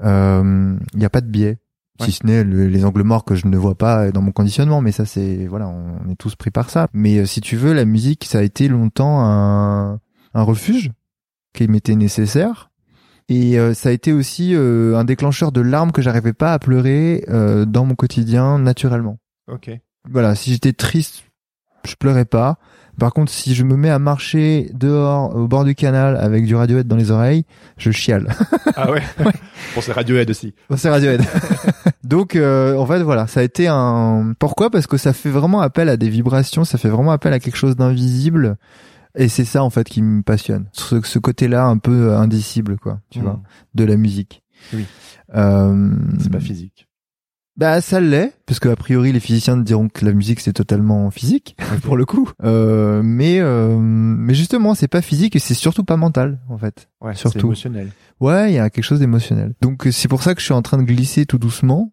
Il n'y a pas de biais, si ce n'est le- les angles morts que je ne vois pas dans mon conditionnement. Mais ça, c'est voilà, on est tous pris par ça. Mais euh, si tu veux, la musique, ça a été longtemps un, un refuge qui m'était nécessaire. Et euh, ça a été aussi euh, un déclencheur de larmes que j'arrivais pas à pleurer euh, dans mon quotidien naturellement Ok. voilà, si j'étais triste, je pleurais pas. Par contre, si je me mets à marcher dehors au bord du canal avec du Radiohead dans les oreilles, je chiale. Ah ouais. Bon, c'est Radiohead aussi. Bon, c'est Radiohead. Donc, euh, en fait, voilà, ça a été un. Pourquoi? Parce que ça fait vraiment appel à des vibrations, ça fait vraiment appel à quelque chose d'invisible. Et c'est ça, en fait, qui me passionne. Ce, ce côté-là, un peu indicible, quoi, tu Hmm. vois, de la musique. Oui. Euh, C'est pas physique. Bah ça l'est, parce que a priori les physiciens diront que la musique c'est totalement physique pour le coup. Euh, mais euh, mais justement c'est pas physique et c'est surtout pas mental en fait. Ouais. C'est Surtout. émotionnel. Ouais, il y a quelque chose d'émotionnel. Donc euh, c'est pour ça que je suis en train de glisser tout doucement.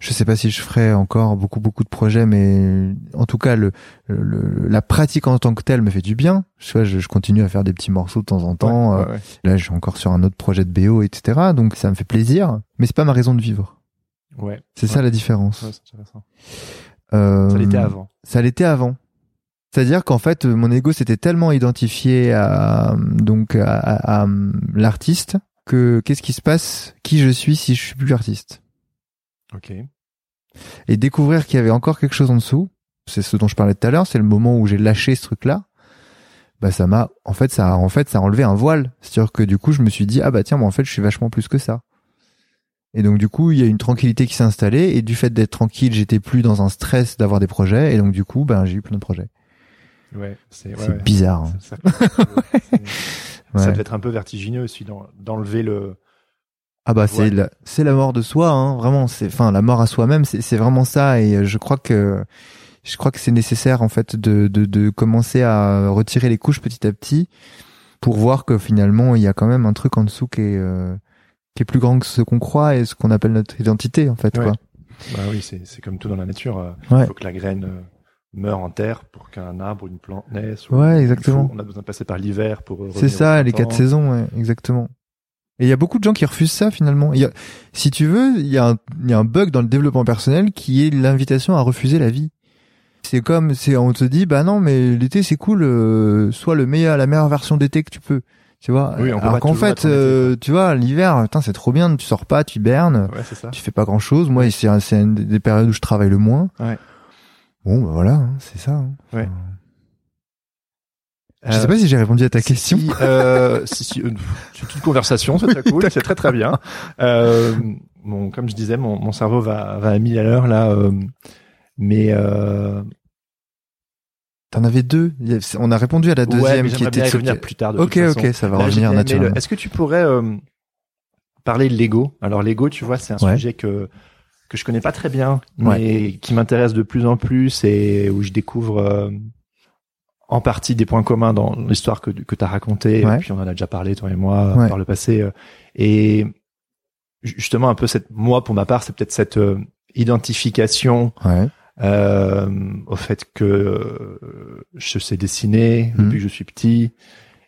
Je sais pas si je ferai encore beaucoup beaucoup de projets, mais en tout cas le, le- la pratique en tant que telle me fait du bien. Je, je, je continue à faire des petits morceaux de temps en temps. Ouais, Euh, ouais, ouais. Là, je suis encore sur un autre projet de BO, etc. Donc ça me fait plaisir, mais c'est pas ma raison de vivre. Ouais. C'est ça la différence. Ouais, c'est intéressant. Euh, Ça l'était avant. Ça l'était avant. C'est-à-dire qu'en fait, mon ego s'était tellement identifié à donc à, à- à l'artiste que qu'est-ce qui se passe? Qui je suis si je suis plus artiste? Ok. Et découvrir qu'il y avait encore quelque chose en dessous, c'est ce dont je parlais tout à l'heure, c'est le moment où j'ai lâché ce truc-là. Bah ça m'a en fait ça a en fait ça a enlevé un voile. C'est-à-dire que du coup, je me suis dit ah bah tiens, moi en fait, je suis vachement plus que ça. Et donc du coup, il y a une tranquillité qui s'est installée et du fait d'être tranquille, j'étais plus dans un stress d'avoir des projets et donc du coup, ben j'ai eu plein de projets. Ouais. C'est ouais, ouais. bizarre. hein. Ça, ça- c'est- ça Ouais. devait être un peu vertigineux aussi d'en- d'enlever le. Ah bah c'est la, c'est la mort de soi, hein, vraiment. C'est enfin la mort à soi-même, c'est c'est vraiment ça. Et euh, je crois que je crois que c'est nécessaire en fait de, de de commencer à retirer les couches petit à petit pour voir que finalement il y a quand même un truc en dessous qui est euh, qui est plus grand que ce qu'on croit et ce qu'on appelle notre identité en fait. Ouais. Quoi. Bah oui, c'est c'est comme tout dans la nature. euh, Ouais. Il faut que la graine euh, meure en terre pour qu'un arbre une plante naisse. ou- Ouais, exactement. on a besoin de passer par l'hiver pour. C'est ça, les quatre saisons, ouais, exactement. Et il y a beaucoup de gens qui refusent ça finalement. Y a, si tu veux, il y, a un, y a un bug dans le développement personnel qui est l'invitation à refuser la vie. C'est comme, c'est, on te dit, bah non, mais l'été c'est cool, euh, sois le meilleur, la meilleure version d'été que tu peux. Tu vois? Oui, on Alors qu'en fait, euh, tu vois, l'hiver, putain, c'est trop bien, tu sors pas, tu hibernes, Ouais, ça. tu fais pas grand chose. Moi, c'est une des périodes où je travaille le moins. Ouais. Bon, bah voilà, hein, c'est ça. hein. Ouais. Je sais pas si j'ai répondu à ta question. Si, euh, si, si, euh, c'est une conversation, c'est très cool, c'est très très bien. Euh, bon, comme je disais, mon, mon cerveau va, va à mille à l'heure là, euh, mais euh, T'en avais deux. On a répondu à la ouais, deuxième mais qui était bien revenir plus tard. De Ok, toute façon. ok, ça va Là, revenir naturellement. le- Est-ce que tu pourrais euh, parler de l'ego? Alors l'ego, tu vois, c'est un Ouais. sujet que que je connais pas très bien, mais Ouais. qui m'intéresse de plus en plus et où je découvre euh, en partie des points communs dans l'histoire que que t'as racontée. Ouais. Et puis on en a déjà parlé toi et moi Ouais. par le passé. euh, et justement un peu cette moi pour ma part c'est peut-être cette euh, identification Ouais. euh, au fait que euh, je sais dessiner Mhm. depuis que je suis petit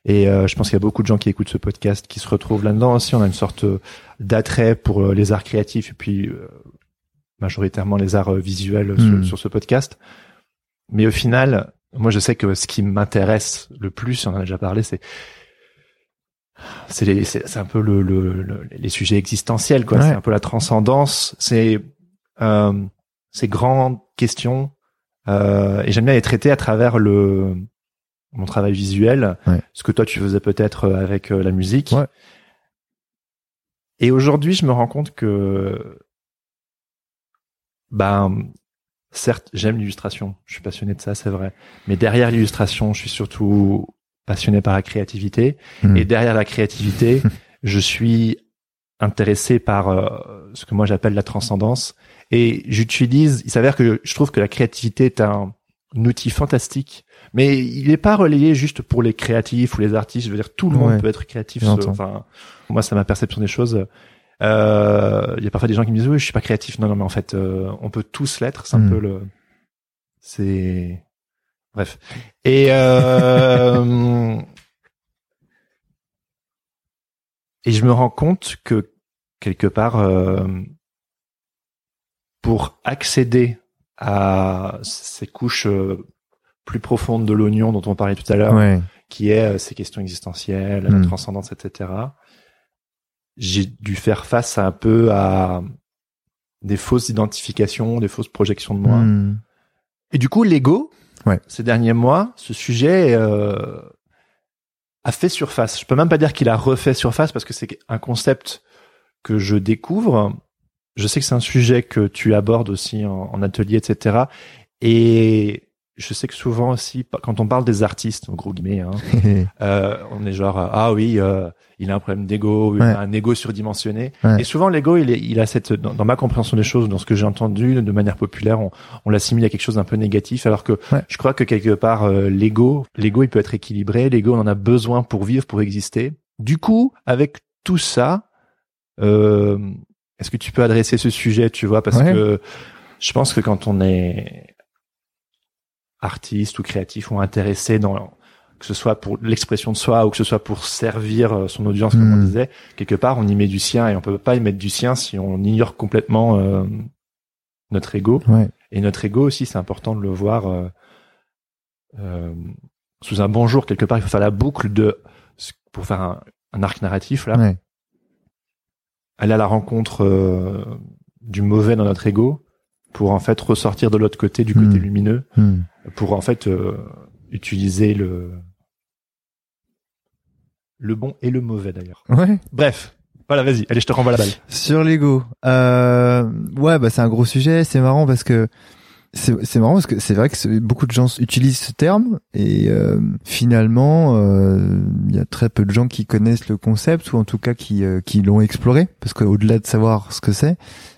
et euh, je pense qu'il y a beaucoup de gens qui écoutent ce podcast qui se retrouvent là-dedans aussi on a une sorte euh, d'attrait pour euh, les arts créatifs et puis euh, majoritairement les arts euh, visuels euh, Mhm. sur, sur ce podcast mais au final moi je sais que ce qui m'intéresse le plus on en a déjà parlé c'est c'est un peu le, le- le- les sujets existentiels quoi Ouais. c'est un peu la transcendance c'est euh, ces grandes questions euh, et j'aime bien les traiter à travers le mon travail visuel Ouais. ce que toi tu faisais peut-être euh, avec euh, la musique Ouais. et aujourd'hui je me rends compte que ben certes j'aime l'illustration je suis passionné de ça c'est vrai. Mais derrière l'illustration je suis surtout passionné par la créativité. Mhm. et derrière la créativité je suis intéressé par euh, ce que moi j'appelle la transcendance. Et j'utilise il s'avère que je trouve que la créativité est un, un outil fantastique mais il n'est pas relayé juste pour les créatifs ou les artistes. Je veux dire tout le monde Ouais. peut être créatif enfin moi c'est ma perception des choses euh, il y a parfois des gens qui me disent oui je suis pas créatif non non mais en fait euh, on peut tous l'être c'est un Mm. peu le c'est bref et euh, et je me rends compte que quelque part euh, pour accéder à ces couches euh, plus profondes de l'oignon dont on parlait tout à l'heure Ouais. qui est euh, ces questions existentielles, la Mm. transcendance, etc. J'ai dû faire face un peu à des fausses identifications, des fausses projections de moi. Mhm. Et du coup, l'ego, Ouais. ces derniers mois, ce sujet euh, a fait surface. Je peux même pas dire qu'il a refait surface parce que c'est un concept que je découvre. Je sais que c'est un sujet que tu abordes aussi en, en atelier, etc. Et je sais que souvent aussi, quand on parle des artistes, en gros guillemets, hein, euh, on est genre ah oui euh, il a un problème d'ego Ouais. un ego surdimensionné Ouais. et souvent l'ego il, est- il a cette dans, dans ma compréhension des choses dans ce que j'ai entendu de manière populaire on, on l'assimile à quelque chose d'un peu négatif alors que Ouais. je crois que quelque part euh, l'ego l'ego il peut être équilibré l'ego on en a besoin pour vivre pour exister du coup avec tout ça euh, est-ce que tu peux adresser ce sujet tu vois parce que je pense que quand on est artiste ou créatif ou intéressé dans que ce soit pour l'expression de soi ou que ce soit pour servir euh, son audience comme on Hmm. disait quelque part on y met du sien et on peut pas y mettre du sien si on ignore complètement euh, notre ego Ouais. et notre ego aussi c'est important de le voir euh, euh, sous un bon jour quelque part il faut faire la boucle de pour faire un, un arc narratif là Ouais. aller à la rencontre euh, du mauvais dans notre ego pour en fait ressortir de l'autre côté du côté Hmm. lumineux Mhm. pour en fait euh, utiliser le le bon et le mauvais d'ailleurs. Ouais. Bref, voilà, vas-y, allez, je te renvoie la balle. Sur l'ego, euh, ouais, bah c'est un gros sujet. C'est marrant parce que c'est c'est marrant parce que c'est vrai que beaucoup de gens utilisent ce terme et euh, finalement euh, il y a très peu de gens qui connaissent le concept ou en tout cas qui euh, qui l'ont exploré parce qu'au-delà de savoir ce que c'est,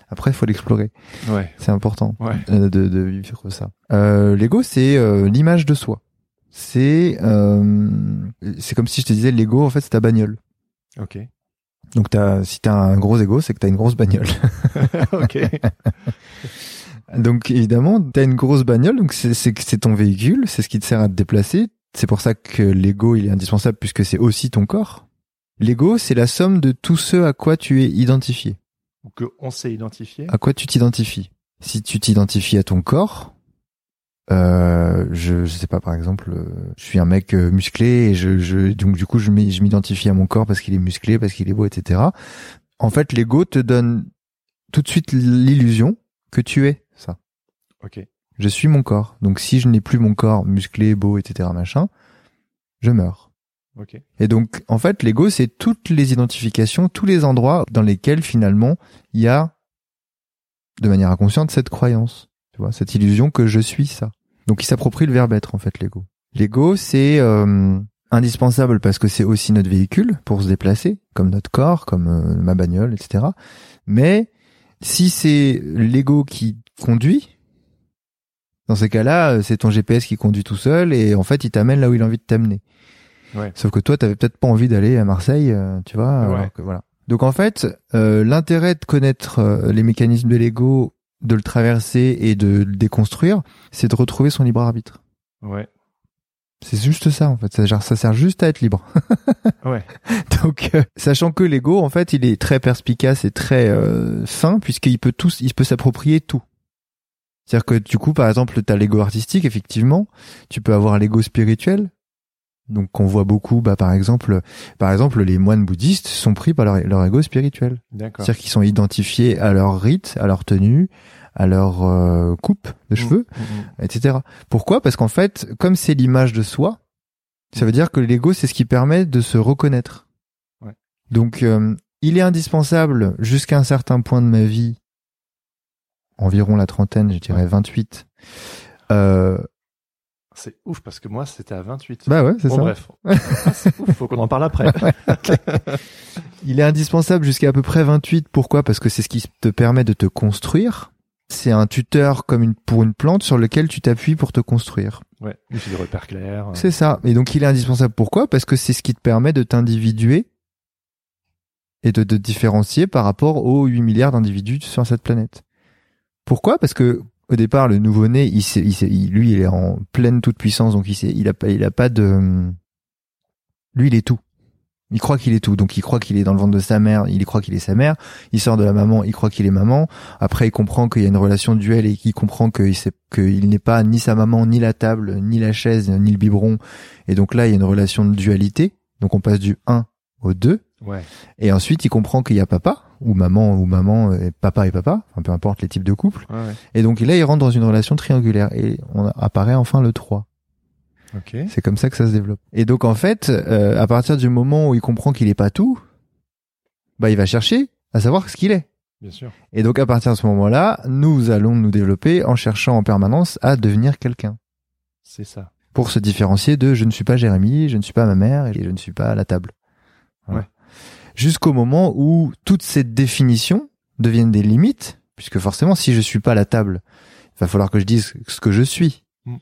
après il faut l'explorer. Ouais, C'est important ouais, euh, de, de vivre ça. Euh, L'ego, c'est euh, l'image de soi. C'est euh, c'est comme si je te disais l'ego en fait c'est ta bagnole. ok, Donc t'as si t'as un gros ego, c'est que t'as une grosse bagnole. ok, Donc évidemment, t'as une grosse bagnole, donc c'est c'est que c'est ton véhicule, c'est ce qui te sert à te déplacer. C'est pour ça que l'ego il est indispensable puisque c'est aussi ton corps. L'ego, c'est la somme de tout ce à quoi tu es identifié, Ou que on s'est identifié. à quoi tu t'identifies? Si tu t'identifies à ton corps, euh, je, je sais pas par exemple, euh, je suis un mec euh, musclé et je, je donc du coup je m'identifie à mon corps parce qu'il est musclé, parce qu'il est beau, etc. En fait, l'ego te donne tout de suite l'illusion que tu es ça. Ok, Je suis mon corps. Donc si je n'ai plus mon corps musclé, beau, etc., machin, je meurs. Ok, Et donc, en fait, l'ego, c'est toutes les identifications, tous les endroits dans lesquels finalement il y a, de manière inconsciente, cette croyance. Tu vois, cette illusion que je suis ça. Donc, il s'approprie le verbe être, en fait, l'ego. L'ego, c'est euh, indispensable parce que c'est aussi notre véhicule pour se déplacer, comme notre corps, comme euh, ma bagnole, etc. Mais si c'est l'ego qui conduit, dans ces cas-là, euh, c'est ton GPS qui conduit tout seul et en fait, il t'amène là où il a envie de t'amener. Ouais. Sauf que toi, t'avais peut-être pas envie d'aller à Marseille, euh, tu vois. Ouais. alors que voilà. Donc en fait, euh, l'intérêt de connaître euh, les mécanismes de l'ego, de le traverser et de le déconstruire, c'est de retrouver son libre arbitre. Ouais. C'est juste ça en fait. Ça, genre, ça sert juste à être libre. Ouais. Donc, euh, sachant que l'ego, en fait, il est très perspicace et très euh, fin puisqu'il peut tout, il peut s'approprier tout. C'est-à-dire que du coup, par exemple, t'as l'ego artistique, effectivement. Tu peux avoir l'ego spirituel. Donc, qu'on voit beaucoup, bah, par exemple, par exemple, les moines bouddhistes sont pris par leur, leur ego spirituel. C'est-à-dire qu'ils sont identifiés à leur rite, à leur tenue, à leur euh, coupe de cheveux, Mmh, mmh, etc. Pourquoi? Parce qu'en fait, comme c'est l'image de soi, ça veut dire que l'ego, c'est ce qui permet de se reconnaître. Ouais. Donc, euh, il est indispensable jusqu'à un certain point de ma vie, environ la trentaine, je dirais 28. Euh, C'est ouf parce que moi c'était à 28. bah ouais, c'est bon, ça. bref. Ah, c'est ouf, faut qu'on en parle après. Il est indispensable jusqu'à à peu près 28. Pourquoi? Parce que c'est ce qui te permet de te construire. C'est un tuteur comme une, pour une plante sur lequel tu t'appuies pour te construire. Ouais. Des repères clairs. C'est ça. Et donc il est indispensable. Pourquoi? Parce que c'est ce qui te permet de t'individuer et de te différencier par rapport aux 8 milliards d'individus sur cette planète. Pourquoi? Parce que au départ, le nouveau-né, il, sait- il, lui, il est en pleine toute puissance, donc il sait, il a pas, il a pas de, lui, il est tout. Il croit qu'il est tout, donc il croit qu'il est dans le ventre de sa mère, il croit qu'il est sa mère. Il sort de la maman, il croit qu'il est maman. Après, il comprend qu'il y a une relation duel et qu'il comprend qu'il sait qu'il n'est pas ni sa maman, ni la table, ni la chaise, ni le biberon. Et donc là, il y a une relation de dualité. Donc on passe du 1 au 2. Ouais. Et ensuite, il comprend qu'il y a papa, ou maman, ou maman, et papa et papa, enfin, peu importe les types de couples. Ouais, ouais. Et donc là, il rentre dans une relation triangulaire. Et on apparaît enfin le 3. Ok. C'est comme ça que ça se développe. Et donc en fait, euh, à partir du moment où il comprend qu'il est pas tout, bah il va chercher à savoir ce qu'il est. Bien sûr. Et donc à partir de ce moment-là, nous allons nous développer en cherchant en permanence à devenir quelqu'un. C'est ça. Pour se différencier de je ne suis pas Jérémy, je ne suis pas ma mère et je ne suis pas à la table. Jusqu'au moment où toutes ces définitions deviennent des limites, puisque forcément si je suis pas à la table, il va falloir que je dise ce que je suis. Mm.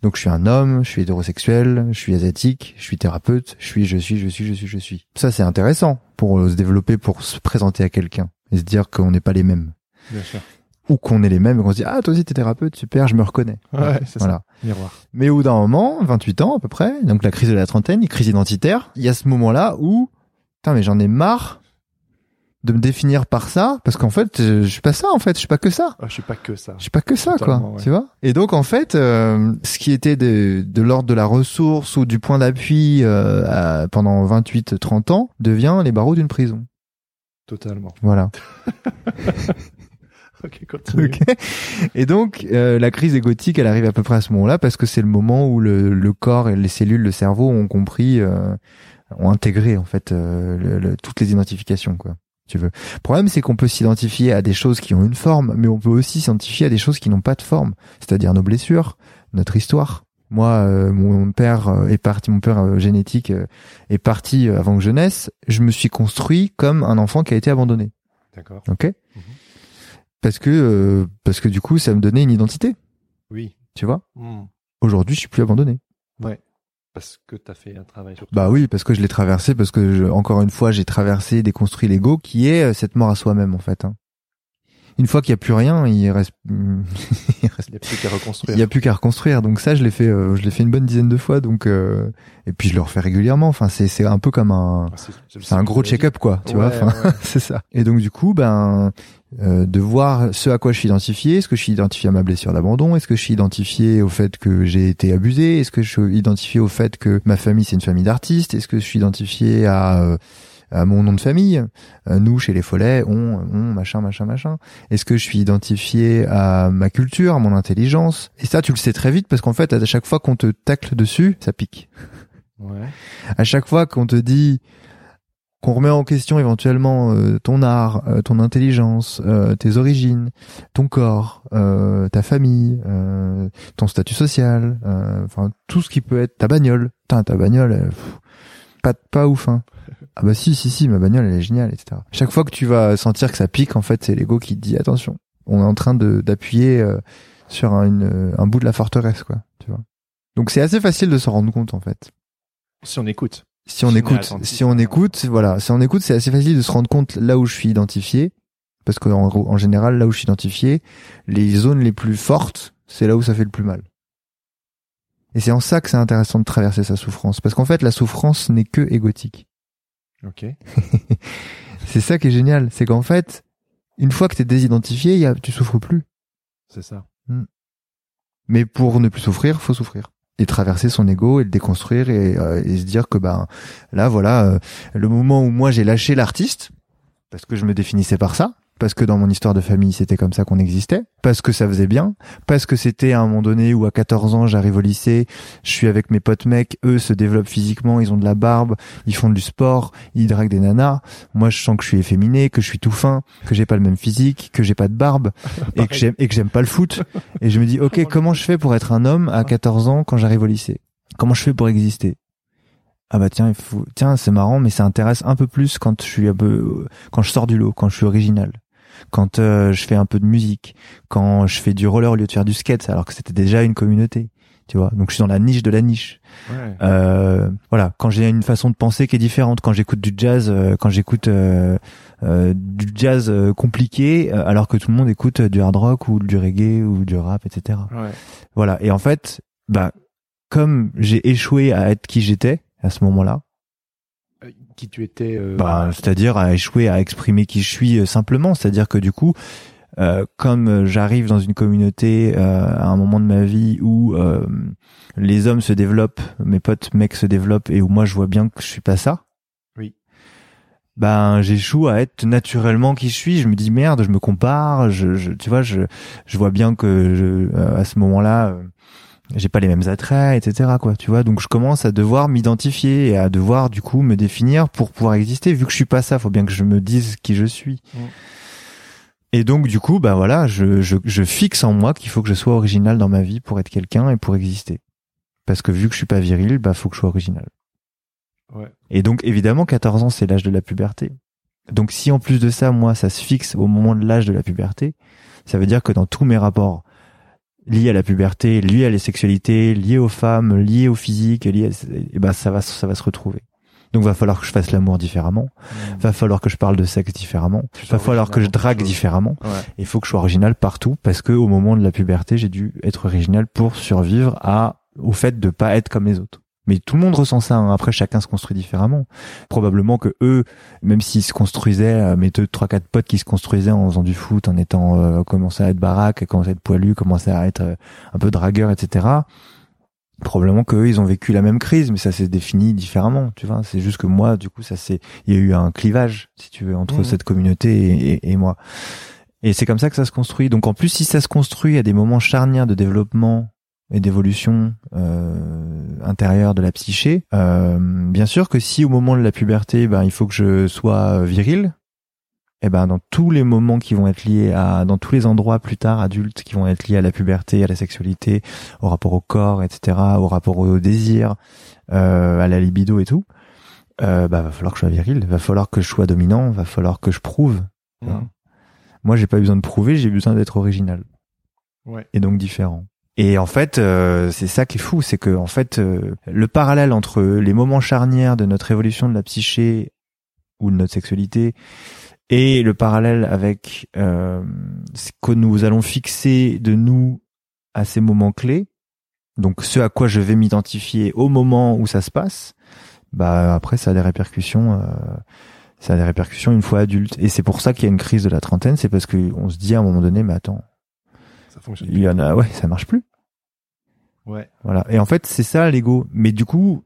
Donc je suis un homme, je suis hétérosexuel, je suis asiatique, je suis thérapeute, je suis, je suis, je suis, je suis, je suis. Ça c'est intéressant pour euh, se développer, pour se présenter à quelqu'un et se dire qu'on n'est pas les mêmes. Bien sûr. Ou qu'on est les mêmes et qu'on se dit ah toi aussi t'es thérapeute, super, je me reconnais. Ouais, c'est ça. Miroir. Mais au bout d'un moment, 28 ans à peu près, donc la crise de la trentaine, crise identitaire, il y a ce moment-là où, putain mais j'en ai marre de me définir par ça, parce qu'en fait, je, je suis pas ça en fait, je suis pas que ça. Ah, je suis pas que ça. Je suis pas que ça, quoi. Ouais. Tu vois Et donc en fait, euh, ce qui était de, de l'ordre de la ressource ou du point d'appui euh, pendant 28-30 ans devient les barreaux d'une prison. Totalement. Voilà. Ok, continue. Ok. Et donc euh, la crise égotique, elle arrive à peu près à ce moment-là parce que c'est le moment où le, le corps et les cellules, le cerveau ont compris, euh, ont intégré en fait euh, le- le- toutes les identifications, quoi. Tu veux. Le problème, c'est qu'on peut s'identifier à des choses qui ont une forme, mais on peut aussi s'identifier à des choses qui n'ont pas de forme, c'est-à-dire nos blessures, notre histoire. Moi, euh, mon père euh, est parti, mon père euh, génétique euh, est parti avant que je naisse. Je me suis construit comme un enfant qui a été abandonné. D'accord. Ok? Mhm. Parce que euh, parce que du coup, ça me donnait une identité. Oui. Tu vois? Hmm. Aujourd'hui, je suis plus abandonné. Parce que t'as fait un travail sur Bah oui, parce que je l'ai traversé, parce que je- encore une fois, j'ai traversé, déconstruit l'ego, qui est euh, cette mort à soi-même en fait. hein. Une fois qu'il y a plus rien, il reste, il reste Il n'y a plus qu'à Il reconstruire. y a plus qu'à reconstruire. Donc ça, je l'ai fait, euh, je l'ai fait une bonne dizaine de fois. Donc euh, et puis je le refais régulièrement. Enfin, c'est c'est un peu comme un, Ah, c'est- un gros check-up quoi. Tu Ouais, vois. Enfin, ouais. c'est ça. Et donc du coup, ben euh, de voir ce à quoi je suis identifié. Est-ce que je suis identifié à ma blessure d'abandon? Est-ce que je suis identifié au fait que j'ai été abusé? Est-ce que je suis identifié au fait que ma famille c'est une famille d'artistes? Est-ce que je suis identifié à euh, à mon nom de famille, Euh, nous chez les Follets, on, on, machin, machin, machin. Est-ce que je suis identifié à ma culture, à mon intelligence? Et ça, tu le sais très vite parce qu'en fait, à chaque fois qu'on te tacle dessus, ça pique. Ouais. À chaque fois qu'on te dit qu'on remet en question éventuellement euh, ton art, euh, ton intelligence, euh, tes origines, ton corps, euh, ta famille, euh, ton statut social, euh, enfin tout ce qui peut être ta bagnole. Putain, ta bagnole, pff, pas pas ouf hein. Ah bah si si si, ma bagnole elle est géniale, etc. Chaque fois que tu vas sentir que ça pique, en fait, c'est l'ego qui te dit attention, on est en train de d'appuyer sur un, un bout de la forteresse, quoi. Tu vois. Donc c'est assez facile de s'en rendre compte en fait. Si on écoute. Si on écoute, si on écoute, voilà, si on écoute, c'est assez facile de se rendre compte là où je suis identifié, parce qu'en gros- en général, là où je suis identifié, les zones les plus fortes, c'est là où ça fait le plus mal. Et c'est en ça que c'est intéressant de traverser sa souffrance, parce qu'en fait, la souffrance n'est que égotique. Ok. C'est ça qui est génial, c'est qu'en fait, une fois que t'es désidentifié, y a, tu souffres plus. C'est ça. Mais pour ne plus souffrir, faut souffrir. Et traverser son ego et le déconstruire et, euh, se dire que ben là voilà euh, le moment où moi j'ai lâché l'artiste parce que je me définissais par ça parce que dans mon histoire de famille c'était comme ça qu'on existait parce que ça faisait bien parce que c'était à un moment donné où à 14 ans j'arrive au lycée je suis avec mes potes mecs eux se développent physiquement ils ont de la barbe ils font du sport ils draguent des nanas. Moi je sens que je suis efféminé que je suis tout fin que j'ai pas le même physique que j'ai pas de barbe et que j'aime et que j'aime pas le foot. Et je me dis, ok, comment je fais pour être un homme à 14 ans quand j'arrive au lycée? Comment je fais pour exister? Ah bah tiens, il faut, tiens, c'est marrant, mais ça intéresse un peu plus quand je suis un peu, quand je sors du lot, quand je suis original, quand euh, je fais un peu de musique, quand je fais du roller au lieu de faire du skate, alors que c'était déjà une communauté, tu vois. Donc je suis dans la niche de la niche. Ouais. Euh, voilà, quand j'ai une façon de penser qui est différente, quand j'écoute du jazz, euh, quand j'écoute euh, euh, du jazz euh, compliqué, euh, alors que tout le monde écoute du hard rock ou du reggae ou du rap, etc. Ouais. Voilà. Et en fait, bah, comme j'ai échoué à être qui j'étais à ce moment-là, Qui tu étais. euh, bah, c'est-à-dire à échouer à exprimer qui je suis euh, simplement, c'est-à-dire que du coup, euh, comme euh, j'arrive dans une communauté euh, à un moment de ma vie où euh, les hommes se développent, mes potes mecs se développent et où moi je vois bien que je suis pas ça. Oui. Ben j'échoue à être naturellement qui je suis. Je me dis merde, je me compare. Je, je tu vois, je je vois bien que je, euh, à ce moment-là, euh, j'ai pas les mêmes attraits, etc. Quoi, tu vois. Donc je commence à devoir m'identifier et à devoir du coup me définir pour pouvoir exister. Vu que je suis pas ça, faut bien que je me dise qui je suis. Mm. Et donc du coup, bah voilà, je, je, je fixe en moi qu'il faut que je sois original dans ma vie pour être quelqu'un et pour exister. Parce que vu que je suis pas viril, bah faut que je sois original. Ouais. Et donc évidemment, 14 ans, c'est l'âge de la puberté. Donc si en plus de ça, moi, ça se fixe au moment de l'âge de la puberté, ça veut dire que dans tous mes rapports liés à la puberté, liés à la sexualité, liés aux femmes, liés au physique, liés, à- et ben ça va, ça va se retrouver. Donc va falloir que je fasse l'amour différemment, va falloir que je parle de sexe différemment, va falloir que je drague différemment. Ouais. Il faut que je sois original partout parce que au moment de la puberté, j'ai dû être original pour survivre à au fait de pas être comme les autres. Mais tout le monde ressent ça. hein. Après, chacun se construit différemment. Probablement que eux, même s'ils se construisaient, euh, mes deux, trois, quatre potes qui se construisaient en faisant du foot, en étant euh, commençaient à être baraque, commençaient à être poilus, commençaient à être euh, un peu dragueurs, etc. Probablement qu'eux, ils ont vécu la même crise, mais ça s'est défini différemment. Tu vois, c'est juste que moi, du coup, ça c'est, il y a eu un clivage, si tu veux, entre Mhm. cette communauté et, et- et moi. Et c'est comme ça que ça se construit. Donc en plus, si ça se construit à des moments charnières de développement et d'évolution euh, intérieure de la psyché, euh, bien sûr que si au moment de la puberté, ben il faut que je sois viril, et ben dans tous les moments qui vont être liés à, dans tous les endroits plus tard adultes qui vont être liés à la puberté, à la sexualité, au rapport au corps, etc., au rapport au désir, euh, à la libido et tout, euh, bah va falloir que je sois viril, va falloir que je sois dominant, va falloir que je prouve. Mhm. Moi, j'ai pas besoin de prouver, j'ai besoin d'être original Ouais. et donc différent. Et en fait, euh, c'est ça qui est fou, c'est que en fait, euh, le parallèle entre les moments charnières de notre évolution de la psyché ou de notre sexualité et le parallèle avec euh, ce que nous allons fixer de nous à ces moments clés, donc ce à quoi je vais m'identifier au moment où ça se passe, bah après ça a des répercussions. Euh, ça a des répercussions une fois adulte. Et c'est pour ça qu'il y a une crise de la trentaine, c'est parce qu'on se dit à un moment donné, mais attends, fonctionne. il y en a, ouais, ça marche plus. Ouais. Voilà. Et en fait, c'est ça l'ego. Mais du coup,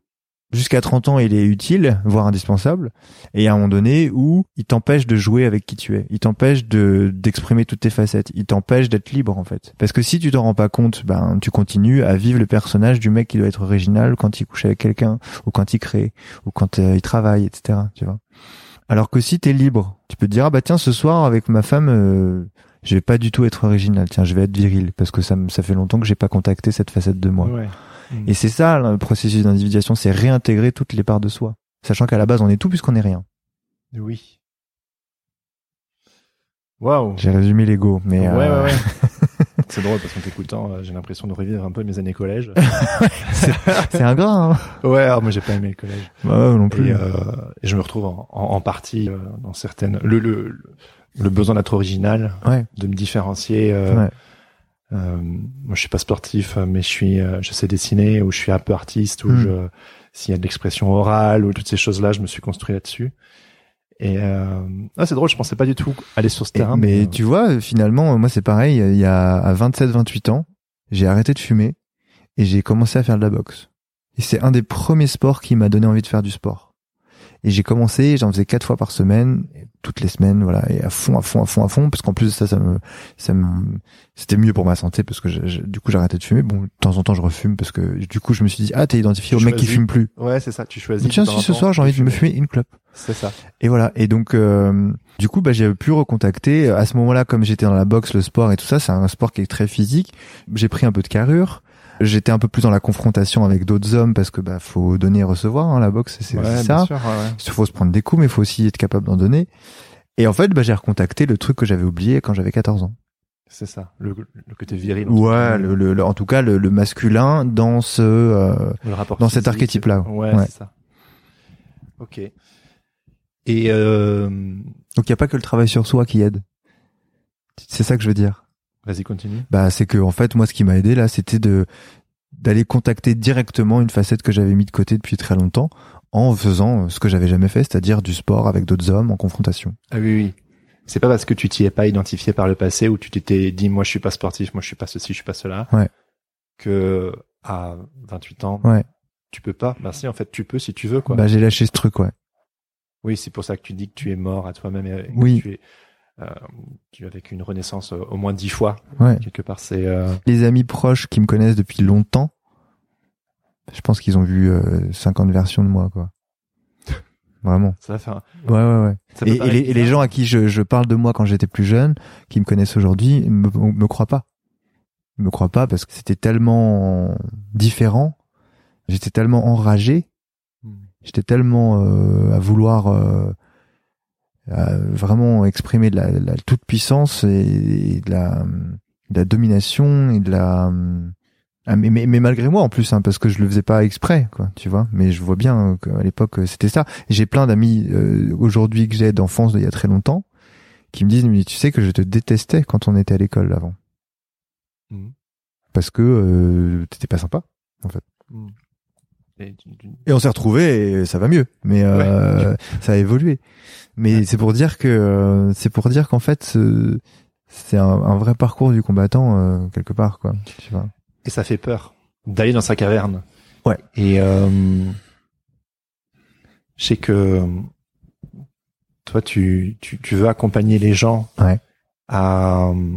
jusqu'à 30 ans, il est utile, voire indispensable. Et a un moment donné où il t'empêche de jouer avec qui tu es. Il t'empêche de, d'exprimer toutes tes facettes. Il t'empêche d'être libre, en fait. Parce que si tu t'en rends pas compte, ben, tu continues à vivre le personnage du mec qui doit être original quand il couche avec quelqu'un, ou quand il crée, ou quand euh, il travaille, etc., tu vois. Alors que si t'es libre, tu peux te dire, ah bah tiens, ce soir, avec ma femme, euh, je vais pas du tout être original. Tiens, je vais être viril parce que ça, ça fait longtemps que j'ai pas contacté cette facette de moi. Ouais. Et c'est ça le processus d'individuation, c'est réintégrer toutes les parts de soi, sachant qu'à la base on est tout puisqu'on est rien. Oui. Waouh. J'ai résumé l'ego, mais Ouais, euh, ouais, ouais. C'est drôle parce qu'en t'écoutant, euh, j'ai l'impression de revivre un peu mes années collège. c'est ingrat. Hein ouais, alors moi j'ai pas aimé le collège. Bah, non plus. Et, euh, et, je me retrouve en, en, en partie euh, dans certaines le, le le besoin d'être original, ouais. de me différencier. Euh, Ouais. euh, moi, je suis pas sportif, mais je suis, euh, je sais dessiner, ou je suis un peu artiste, ou Mm. je, s'il y a de l'expression orale, ou toutes ces choses-là, je me suis construit là-dessus. Et euh, ah, c'est drôle, je pensais pas du tout aller sur ce Et- terrain. mais euh, tu vois, finalement, moi c'est pareil. Il y a à 27-28 ans, j'ai arrêté de fumer et j'ai commencé à faire de la boxe. Et c'est un des premiers sports qui m'a donné envie de faire du sport. Et j'ai commencé, j'en faisais quatre fois par semaine, toutes les semaines, voilà, et à fond, à fond, à fond, à fond, parce qu'en plus ça, ça me, ça me, c'était mieux pour ma santé parce que je- je- du coup arrêté de fumer. Bon, de temps en temps je refume parce que du coup je me suis dit ah t'es identifié Tu au mec qui fume plus. ouais, c'est ça. Tu choisis. Tiens si ce soir j'ai envie de me fumer. fumer une clope. C'est ça. Et voilà. Et donc, euh, du coup, bah, j'ai pu recontacter. À ce moment-là, comme j'étais dans la boxe, le sport et tout ça, c'est un sport qui est très physique. J'ai pris un peu de carrure. J'étais un peu plus dans la confrontation avec d'autres hommes parce que bah faut donner et recevoir. Hein, la boxe, c'est Ouais, ça. sûr, ouais. Il faut se prendre des coups, mais il faut aussi être capable d'en donner. Et en fait, bah, j'ai recontacté le truc que j'avais oublié quand j'avais 14 ans. C'est ça. Le, le côté viril. Ouais, le, le- le- en tout cas, le, le masculin dans ce. euh, dans cet archétype-là. Ouais, Ouais. c'est ça. Ok. Et euh, Donc, il y a pas que le travail sur soi qui aide. C'est ça que je veux dire. Vas-y, continue. Bah, c'est que en fait, moi, ce qui m'a aidé là, c'était de d'aller contacter directement une facette que j'avais mis de côté depuis très longtemps, en faisant euh, ce que j'avais jamais fait, c'est-à-dire du sport avec d'autres hommes en confrontation. Ah oui, oui. C'est pas parce que tu t'y es pas identifié par le passé ou tu t'étais dit moi je suis pas sportif, moi je suis pas ceci, je suis pas cela. Ouais. Que à 28 ans, Ouais. tu peux pas. Bah si, en fait, tu peux si tu veux quoi. Bah, j'ai lâché ce truc, ouais. Oui, c'est pour ça que tu dis que tu es mort à toi-même et que Oui. tu es euh, tu as vécu une renaissance euh, au moins dix fois Ouais. quelque part. C'est euh, Les amis proches qui me connaissent depuis longtemps, je pense qu'ils ont vu euh, 50 versions de moi, quoi. Vraiment. ça va faire. Ouais, ouais, ouais. Ça Et, les, et les gens à qui je, je parle de moi quand j'étais plus jeune, qui me connaissent aujourd'hui, me, me croient pas. Me croient pas parce que c'était tellement différent. J'étais tellement enragé. Hmm. J'étais tellement euh, à vouloir euh, à vraiment exprimer de la, de la toute puissance et, et de, la, de la domination et de la ah, mais, mais, mais malgré moi en plus hein, parce que je le faisais pas exprès quoi tu vois. Mais je vois bien qu'à l'époque c'était ça. J'ai plein d'amis euh, aujourd'hui que j'ai d'enfance d'il y a très longtemps qui me disent mais tu sais que je te détestais quand on était à l'école avant. Mhm. parce que euh, t'étais pas sympa Et tu- tu- et on s'est retrouvés et ça va mieux. Mais euh, ça a évolué mais Ouais. c'est pour dire que euh, c'est pour dire qu'en fait ce- c'est un, un vrai parcours du combattant euh, quelque part quoi tu vois Et ça fait peur d'aller dans sa caverne. Ouais. Et euh, je sais que toi, tu, tu, tu veux accompagner les gens Ouais. à euh,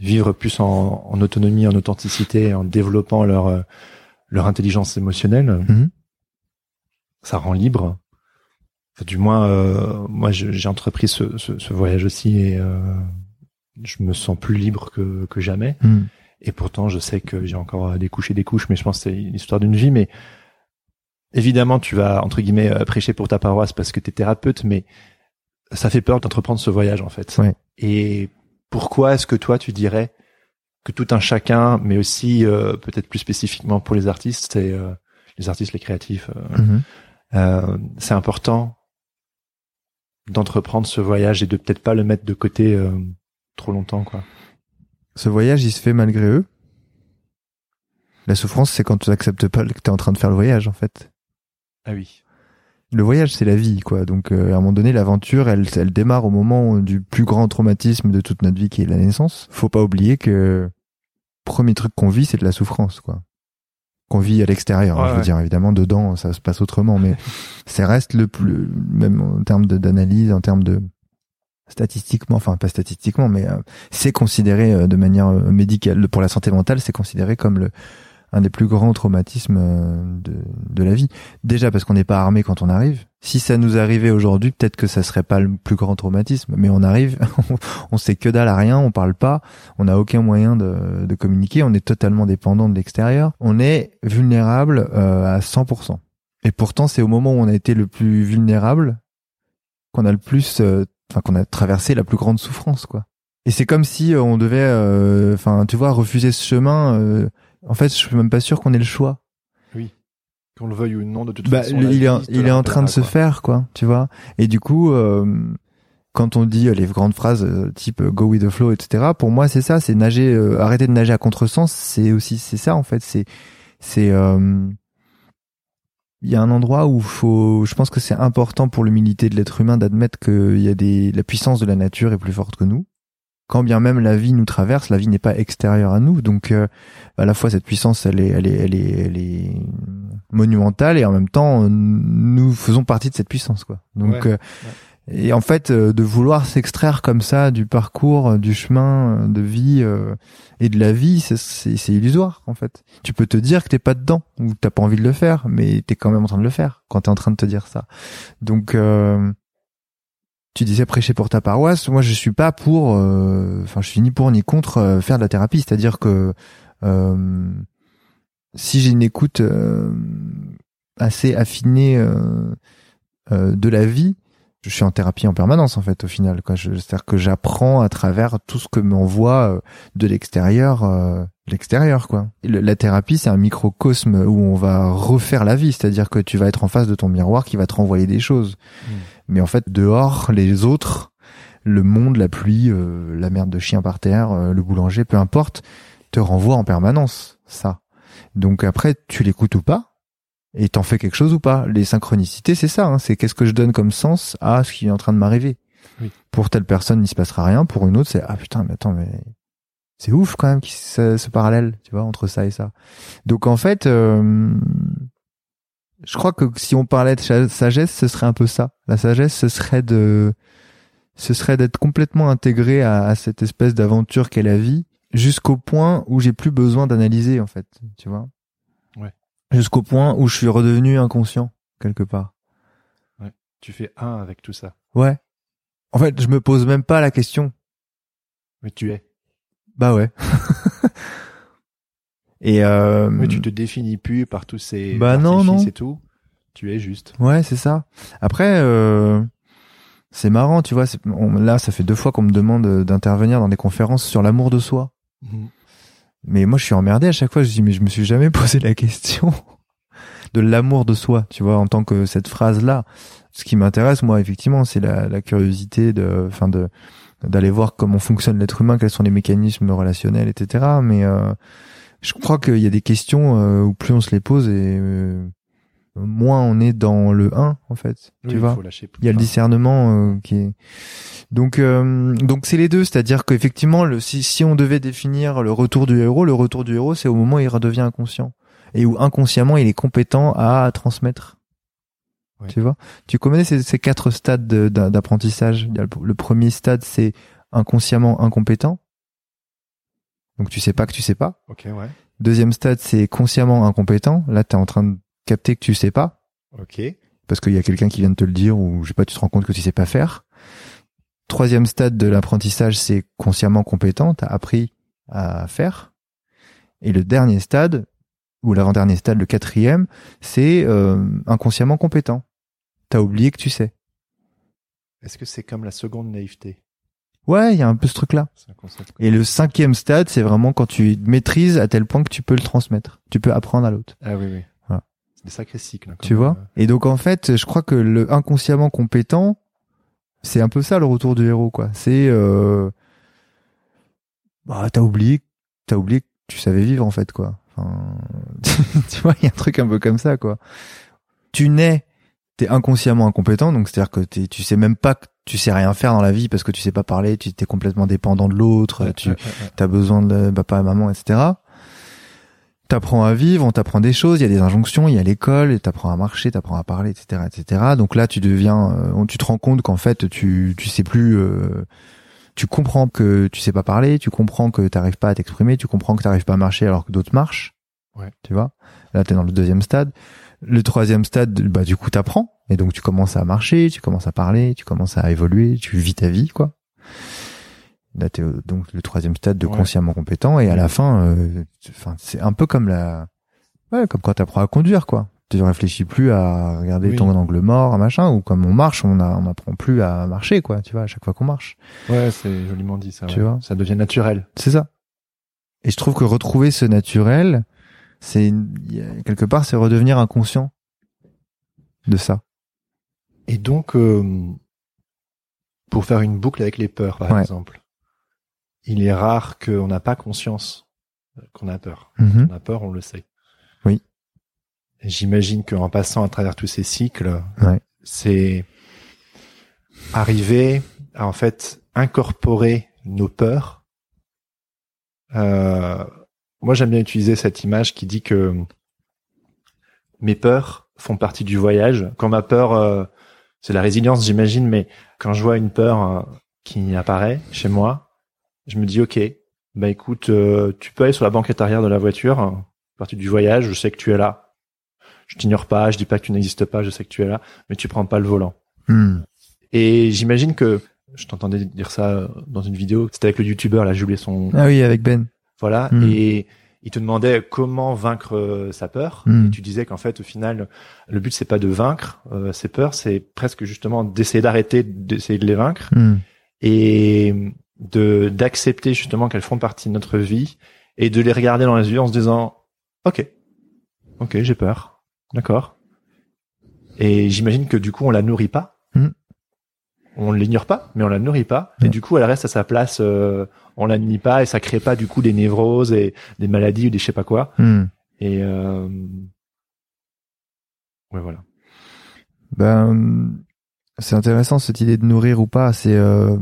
vivre plus en, en autonomie, en authenticité, en développant leur leur intelligence émotionnelle. Mhm. Ça rend libre. Du moins, euh, moi, j'ai entrepris ce, ce, ce voyage aussi et euh, je me sens plus libre que, que jamais. Hmm. Et pourtant, je sais que j'ai encore des couches et des couches, mais je pense que c'est l'histoire d'une vie. Mais évidemment, tu vas, entre guillemets, euh, prêcher pour ta paroisse parce que tu es thérapeute, mais ça fait peur d'entreprendre ce voyage, en fait. Ouais. Et pourquoi est-ce que toi, tu dirais que tout un chacun, mais aussi euh, peut-être plus spécifiquement pour les artistes, et, euh, les artistes, les créatifs, euh, Mhm. euh, c'est important d'entreprendre ce voyage et de peut-être pas le mettre de côté euh, trop longtemps, quoi. ce voyage il se fait malgré eux. La souffrance c'est quand tu n'acceptes pas que tu es en train de faire le voyage en fait. Ah oui. le voyage c'est la vie quoi. Donc euh, à un moment donné l'aventure elle elle démarre au moment du plus grand traumatisme de toute notre vie qui est la naissance. Faut pas oublier que premier truc qu'on vit c'est de la souffrance quoi qu'on vit à l'extérieur hein, Ouais, je veux ouais. dire évidemment dedans ça se passe autrement mais ça reste le plus même en termes d'analyse en termes de statistiquement enfin pas statistiquement mais euh, c'est considéré euh, de manière euh, médicale pour la santé mentale c'est considéré comme le un des plus grands traumatismes euh, de, de la vie. Déjà parce qu'on n'est pas armé quand on arrive. Si ça nous arrivait aujourd'hui peut-être que ça serait pas le plus grand traumatisme mais on arrive on sait que dalle à rien on parle pas on n'a aucun moyen de, de communiquer on est totalement dépendant de l'extérieur on est vulnérable euh, à 100% et pourtant c'est au moment où on a été le plus vulnérable qu'on a le plus euh, enfin qu'on a traversé la plus grande souffrance quoi. Et c'est comme si euh, on devait, euh, enfin, tu vois, refuser ce chemin. En fait, je suis même pas sûr qu'on ait le choix. Qu'on le veuille ou non, de toute Bah, façon. il est, il est en train de se quoi. faire, quoi. Tu vois. Et du coup, euh, quand on dit euh, les grandes phrases euh, type euh, go with the flow, etc. Pour moi, c'est ça. C'est nager, euh, arrêter de nager à contresens. C'est aussi, c'est ça en fait. C'est, c'est. euh, il y a un endroit où faut, je pense que c'est important pour l'humilité de l'être humain d'admettre qu'il y a des, la puissance de la nature est plus forte que nous. Quand bien même la vie nous traverse, la vie n'est pas extérieure à nous, donc euh, à la fois cette puissance, elle est, elle est, elle est, elle est monumentale et en même temps, nous faisons partie de cette puissance, quoi. Donc, Ouais, euh, et en fait, euh, de vouloir s'extraire comme ça du parcours, euh, du chemin euh, de vie euh, et de la vie, c'est- illusoire, en fait. Tu peux te dire que t'es pas dedans ou t'as pas envie de le faire, mais t'es quand même en train de le faire quand t'es en train de te dire ça. Donc, euh, tu disais prêcher pour ta paroisse. Moi, je suis pas pour. euh, Enfin, je suis ni pour ni contre euh, faire de la thérapie. C'est-à-dire que euh, si j'ai une écoute assez affinée de la vie, je suis en thérapie en permanence en fait. Au final, C'est-à-dire que j'apprends à travers tout ce que m'envoie de l'extérieur, euh, l'extérieur quoi. La thérapie, c'est un microcosme où on va refaire la vie. C'est-à-dire que tu vas être en face de ton miroir qui va te renvoyer des choses. Mais en fait, dehors, les autres, le monde, la pluie, euh, la merde de chien par terre, euh, le boulanger, peu importe, te renvoie en permanence ça. Donc après, tu l'écoutes ou pas, et t'en fais quelque chose ou pas. Les synchronicités, c'est ça. hein, c'est qu'est-ce que je donne comme sens à ce qui est en train de m'arriver. Oui. Pour telle personne, il se passera rien. Pour une autre, c'est ah putain, mais attends, mais c'est ouf quand même ce, ce parallèle, tu vois, entre ça et ça. Donc en fait, euh, je crois que si on parlait de sagesse, ce serait un peu ça. La sagesse, ce serait de, ce serait d'être complètement intégré à, à cette espèce d'aventure qu'est la vie, jusqu'au point où j'ai plus besoin d'analyser en fait, tu vois. Ouais. Jusqu'au point où je suis redevenu inconscient quelque part. Tu fais un avec tout ça. Ouais. En fait, je me pose même pas la question. Mais tu es. Bah ouais. Et euh, Mais tu te définis plus par tous ces Bah non, non. et tout. Tu es juste. Ouais, c'est ça. Après, euh, c'est marrant, tu vois. on- là, ça fait deux fois qu'on me demande euh, d'intervenir dans des conférences sur l'amour de soi. Mais moi, je suis emmerdé à chaque fois. Je dis, mais je me suis jamais posé la question de l'amour de soi, tu vois, en tant que cette phrase-là. Ce qui m'intéresse, moi, effectivement, c'est la, la curiosité de, enfin, de d'aller voir comment fonctionne l'être humain, quels sont les mécanismes relationnels, etc. Mais euh, je crois qu'il y a des questions euh, où plus on se les pose et euh, moins on est dans le 1, en fait. Oui, tu il vois. faut lâcher. il y a le discernement euh, qui est donc euh, donc c'est les deux c'est-à-dire qu'effectivement le si si on devait définir le retour du héros le retour du héros c'est au moment où il redevient inconscient et où inconsciemment il est compétent à transmettre. Tu vois? Tu connais ces, ces quatre stades de- d'a- d'apprentissage le premier stade c'est inconsciemment incompétent donc tu sais pas que tu sais pas ouais. deuxième stade c'est consciemment incompétent là tu es en train de capter que tu sais pas Ok. parce qu'il y a quelqu'un qui vient de te le dire ou je sais pas, tu te rends compte que tu sais pas faire. Troisième stade de l'apprentissage, c'est consciemment compétent, t'as appris à faire. Et le dernier stade, ou l'avant-dernier stade, le quatrième, c'est euh, inconsciemment compétent. T'as oublié que tu sais. Est-ce que c'est comme la seconde naïveté? Ouais, il y a un peu ce truc-là. Et le cinquième stade, c'est vraiment quand tu maîtrises à tel point que tu peux le transmettre. Tu peux apprendre à l'autre. Ah oui, oui. Voilà. C'est des sacrés cycles. hein, Tu vois euh, Et donc en fait, je crois que le inconsciemment compétent, c'est un peu ça le retour du héros, quoi. C'est euh, bah t'as oublié, t'as oublié que tu savais vivre en fait, quoi. Enfin, tu vois, il y a un truc un peu comme ça, quoi. Tu nais, t'es inconsciemment incompétent, donc c'est-à-dire que tu sais même pas que tu sais rien faire dans la vie parce que tu sais pas parler, tu t'es complètement dépendant de l'autre, ouais, tu ouais, ouais, ouais. t'as besoin de papa, maman, etc. T'apprends à vivre, on t'apprend des choses, il y a des injonctions, il y a l'école, t'apprends à marcher, t'apprends à parler, etc., etc. Donc là, tu deviens, euh, tu te rends compte qu'en fait, tu, tu sais plus, euh, tu comprends que tu sais pas parler, tu comprends que t'arrives pas à t'exprimer, tu comprends que t'arrives pas à marcher alors que d'autres marchent. Ouais. Tu vois? Là, t'es dans le deuxième stade. Le troisième stade, bah du coup, t'apprends, et donc tu commences à marcher, tu commences à parler, tu commences à évoluer, tu vis ta vie, quoi. Là, t'es au- donc le troisième stade de Ouais. consciemment compétent, et à la fin, euh, enfin, c'est un peu comme la, ouais, comme quand t'apprends à conduire, quoi. tu réfléchis plus à regarder Oui. ton angle mort, un machin, ou comme on marche, on a, on apprend plus à marcher, quoi, tu vois, à chaque fois qu'on marche. Ouais, c'est joliment dit ça. Tu ouais. vois Ça devient naturel. C'est ça. Et je trouve que retrouver ce naturel, c'est quelque part, c'est redevenir inconscient de ça. Et donc, euh, pour faire une boucle avec les peurs, par Ouais. exemple, il est rare qu'on n'a pas conscience qu'on a peur. Mhm. On a peur, on le sait. Oui. J'imagine qu'en passant à travers tous ces cycles, Ouais. c'est arriver à en fait incorporer nos peurs. Euh, moi, j'aime bien utiliser cette image qui dit que mes peurs font partie du voyage. Quand ma peur, euh, c'est la résilience, j'imagine, mais quand je vois une peur euh, qui apparaît chez moi, je me dis ok, bah écoute, euh, tu peux aller sur la banquette arrière de la voiture, euh, partie du voyage, je sais que tu es là. Je t'ignore pas, je dis pas que tu n'existes pas, je sais que tu es là, mais tu prends pas le volant. Hmm. Et j'imagine que je t'entendais dire ça dans une vidéo, c'était avec le youtubeur là, j'ai oublié son Ah oui, avec Ben. Voilà, Mm. et il te demandait comment vaincre euh, sa peur. Mm. Et tu disais qu'en fait, au final, le but c'est pas de vaincre euh, ses peurs, c'est presque justement d'essayer d'arrêter d'essayer de les vaincre Hmm. et de d'accepter justement qu'elles font partie de notre vie et de les regarder dans les yeux en se disant ok ok j'ai peur d'accord et j'imagine que du coup on la nourrit pas On l'ignore pas mais on la nourrit pas et du coup elle reste à sa place euh, on la nuit pas et ça crée pas du coup des névroses et des maladies ou des je sais pas quoi Hmm. et euh... ouais voilà Ben, c'est intéressant cette idée de nourrir ou pas. C'est, euh,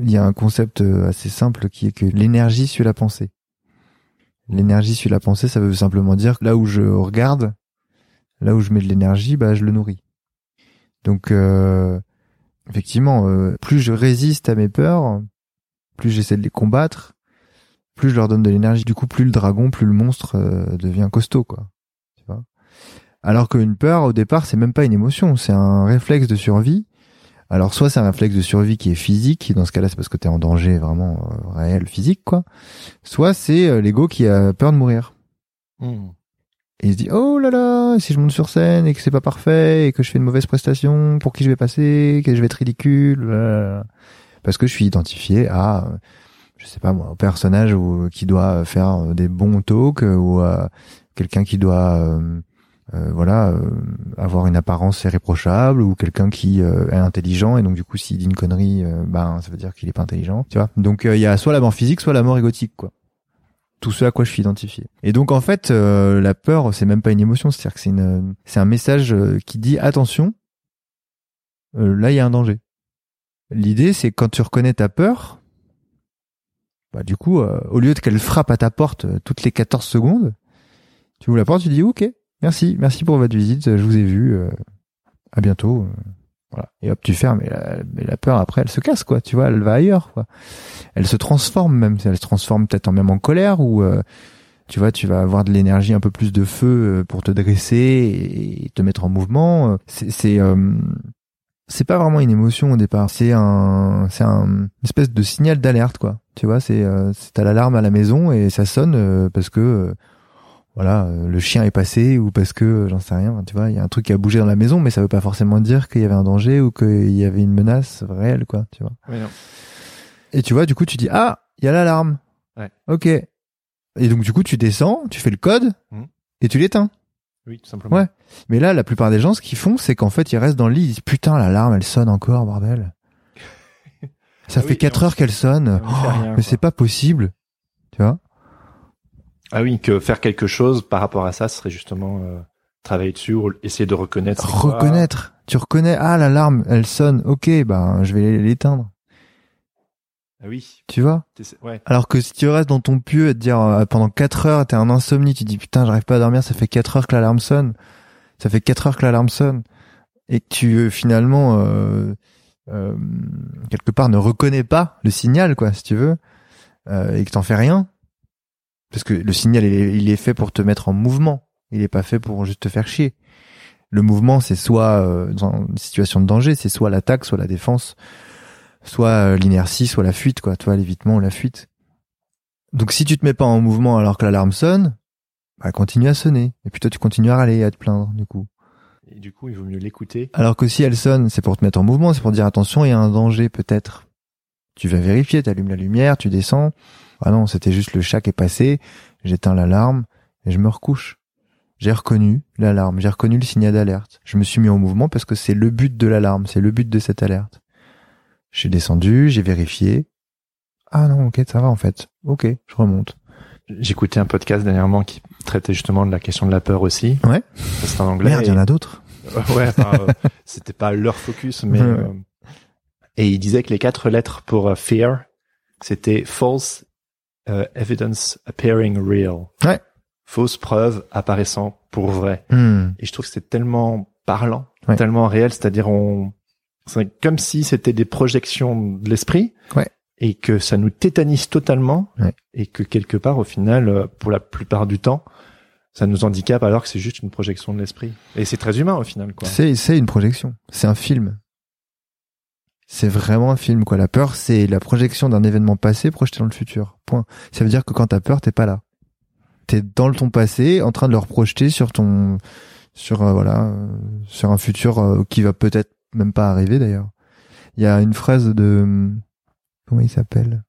il y a un concept euh, assez simple qui est que l'énergie suit la pensée. L'énergie suit la pensée, ça veut simplement dire que là où je regarde, là où je mets de l'énergie, bah je le nourris. Donc, euh, effectivement, euh, plus je résiste à mes peurs, plus j'essaie de les combattre, plus je leur donne de l'énergie. Du coup, plus le dragon, plus le monstre euh, devient costaud, quoi. Tu vois? Alors qu'une peur, au départ, c'est même pas une émotion, c'est un réflexe de survie. Alors, soit c'est un réflexe de survie qui est physique, dans ce cas-là, c'est parce que t'es en danger vraiment réel, physique, quoi. Soit c'est l'ego qui a peur de mourir. Et il se dit, oh là là, si je monte sur scène et que c'est pas parfait et que je fais une mauvaise prestation, pour qui je vais passer, que je vais être ridicule, parce que je suis identifié à, euh, je sais pas moi, un personnage ou, qui doit faire euh, des bons talks euh, ou à quelqu'un qui doit, euh, euh, voilà, euh, avoir une apparence irréprochable ou quelqu'un qui euh, est intelligent et donc du coup s'il dit une connerie, euh, ben ça veut dire qu'il est pas intelligent, tu vois. Donc euh, il y a soit la mort physique, soit la mort égotique, quoi tout ce à quoi je suis identifié. Et donc en fait, euh, la peur, c'est même pas une émotion, c'est-à-dire que c'est une, c'est un message euh, qui dit attention, euh, là il y a un danger. L'idée, c'est quand tu reconnais ta peur, bah du coup, au lieu de qu'elle frappe à ta porte toutes les 14 secondes, tu ouvres la porte, tu dis ok, merci, merci pour votre visite, je vous ai vu, à bientôt. Voilà. Et hop, tu fermes. Et la, mais la peur, après, elle se casse, quoi. Tu vois, elle va ailleurs, quoi. Elle se transforme même. Elle se transforme peut-être en même en colère ou, euh, tu vois, tu vas avoir de l'énergie, un peu plus de feu euh, pour te dresser et te mettre en mouvement. Euh, C'est, c'est, euh, c'est pas vraiment une émotion au départ. C'est un, c'est un une espèce de signal d'alerte, quoi. Tu vois, c'est, euh, c'est t'as l'alarme à la maison et ça sonne parce que voilà, euh, le chien est passé ou parce que euh, j'en sais rien, tu vois, il y a un truc qui a bougé dans la maison, mais ça veut pas forcément dire qu'il y avait un danger ou qu'il y avait une menace réelle, quoi, tu vois. Oui, non. Et tu vois, du coup, tu dis ah, il y a l'alarme. Ouais. Ok. Et donc du coup, tu descends, tu fais le code Mhm. et tu l'éteins. oui tout simplement Ouais. Mais là, la plupart des gens, ce qu'ils font, c'est qu'en fait, ils restent dans le lit, ils disent putain, l'alarme, elle sonne encore, bordel. Ça Ah fait oui, quatre et on- heures qu'elle sonne. Oh, rien, mais c'est pas possible. Tu vois ah oui que faire quelque chose par rapport à ça ce serait justement euh, travailler dessus ou essayer de reconnaître quoi. Reconnaître. Tu reconnais, ah, l'alarme, elle sonne. Ok, ben, je vais l'éteindre. ah oui Tu vois? Ouais Alors que si tu restes dans ton pieu et te dire euh, pendant 4 heures, t'es en insomnie, tu dis putain, j'arrive pas à dormir, ça fait 4 heures que l'alarme sonne. Ça fait 4 heures que l'alarme sonne. Et que tu euh, finalement, euh, euh, quelque part, ne reconnais pas le signal, quoi, si tu veux, euh, et que t'en fais rien. Parce que le signal, il est, il est fait pour te mettre en mouvement. Il est pas fait pour juste te faire chier. Le mouvement, c'est soit euh, dans une situation de danger, c'est soit l'attaque, soit la défense, soit euh, l'inertie, soit la fuite, quoi. Tu vois, l'évitement ou la fuite. Donc si tu te mets pas en mouvement alors que l'alarme sonne, bah, elle continue à sonner. Et puis toi, tu continues à râler et à te plaindre, du coup. Et du coup, il vaut mieux l'écouter. Alors que si elle sonne, c'est pour te mettre en mouvement, c'est pour dire attention, il y a un danger peut-être. Tu vas vérifier, tu allumes la lumière, tu descends. Ah non, c'était juste le chat qui est passé, j'éteins l'alarme et je me recouche. J'ai reconnu l'alarme, j'ai reconnu le signal d'alerte. Je me suis mis en mouvement parce que c'est le but de l'alarme, c'est le but de cette alerte. Je suis descendu, j'ai vérifié. Ah non, ok, ça va en fait. Ok, je remonte. J'écoutais un podcast dernièrement qui traitait justement de la question de la peur aussi. Ouais. C'est en anglais. Merde, il y en a d'autres. ouais, enfin, euh, c'était pas leur focus, mais euh, et il disait que les quatre lettres pour euh, fear, c'était false euh, evidence appearing real. Ouais. Fausse preuve apparaissant pour vrai. Hmm. Et je trouve que c'est tellement parlant, Ouais. tellement réel, c'est-à-dire on, c'est comme si c'était des projections de l'esprit. Ouais. Et que ça nous tétanise totalement. Ouais. Et que quelque part, au final, euh, pour la plupart du temps, ça nous handicape alors que c'est juste une projection de l'esprit. Et c'est très humain au final, quoi. C'est c'est une projection, c'est un film. C'est vraiment un film quoi. La peur, c'est la projection d'un événement passé projeté dans le futur. Point. Ça veut dire que quand t'as peur, t'es pas là. T'es dans le ton passé, en train de le reprojeter sur ton, sur euh, voilà, euh, sur un futur euh, qui va peut-être même pas arriver d'ailleurs. Il y a une phrase de comment il s'appelle?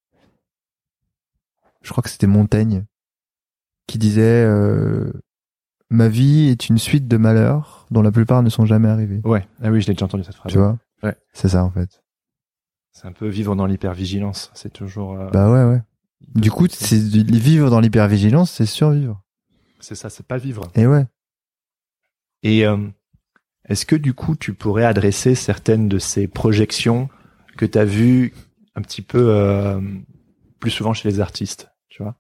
Je crois que c'était Montaigne qui disait euh, ma vie est une suite de malheurs dont la plupart ne sont jamais arrivés. Ouais. Ah oui, je l'ai déjà entendu cette phrase. Tu vois? Ouais. C'est ça en fait. C'est un peu vivre dans l'hypervigilance. C'est toujours. euh, Bah ouais ouais. Du coup, c'est vivre dans l'hypervigilance, c'est survivre. c'est ça, c'est pas vivre. Et ouais. Et euh, est-ce que du coup, tu pourrais adresser certaines de ces projections que tu as vues un petit peu euh, plus souvent chez les artistes, tu vois?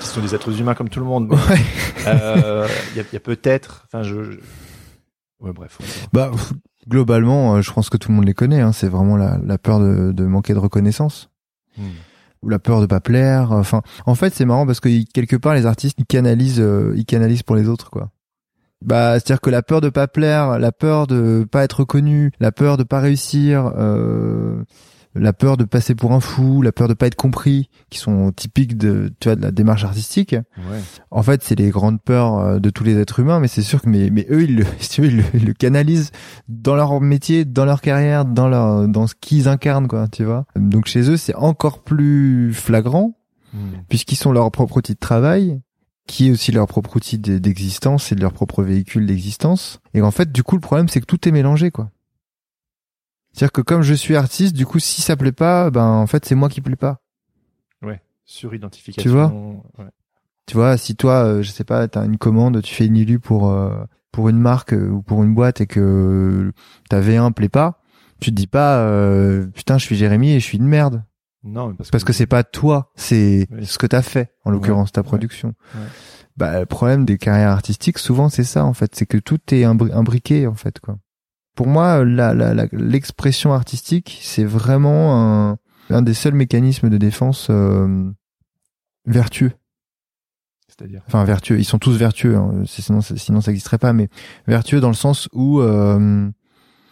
Qui sont des êtres humains comme tout le monde. Ouais. euh, Il y a, y a peut-être, enfin, je, je- ouais, bref. Bah globalement, euh, je pense que tout le monde les connaît. Hein. C'est vraiment la, la peur de, de manquer de reconnaissance Hmm. ou la peur de pas plaire. Enfin, en fait, c'est marrant parce que quelque part, les artistes ils canalisent, euh, ils canalisent pour les autres, quoi. Bah, c'est-à-dire que la peur de pas plaire, la peur de pas être connu, la peur de pas réussir, euh, la peur de passer pour un fou, la peur de pas être compris, qui sont typiques de, tu vois, de la démarche artistique. Ouais. En fait, c'est les grandes peurs euh, de tous les êtres humains, mais c'est sûr que mais, mais eux, ils le, si tu veux, ils le, ils le canalisent dans leur métier, dans leur carrière, dans leur dans ce qu'ils incarnent, quoi, tu vois. Donc chez eux, c'est encore plus flagrant Hmm. puisqu'ils sont leur propre outil de travail, qui est aussi leur propre outil de- d'existence et de leur propre véhicule d'existence. Et en fait, du coup, le problème, c'est que tout est mélangé, quoi. C'est-à-dire que comme je suis artiste, du coup, si ça plaît pas, ben en fait, c'est moi qui plaît pas. Suridentification. Tu vois ouais. Tu vois, si toi, euh, je sais pas, t'as une commande, tu fais une illu pour euh, pour une marque euh, ou pour une boîte et que ta V1 plaît pas, tu te dis pas euh, putain, je suis Jérémy et je suis une merde Non, mais parce, parce que c'est pas toi, c'est Oui. ce que t'as fait en l'occurrence ta ouais, production. ouais. Bah le problème des carrières artistiques souvent c'est ça en fait, c'est que tout est imbri- imbriqué en fait quoi. Pour moi, la- la- la- l'expression artistique, c'est vraiment un, un des seuls mécanismes de défense euh, vertueux C'est-à-dire. enfin vertueux ils sont tous vertueux hein, sinon ça- sinon ça n'existerait pas mais vertueux dans le sens où euh,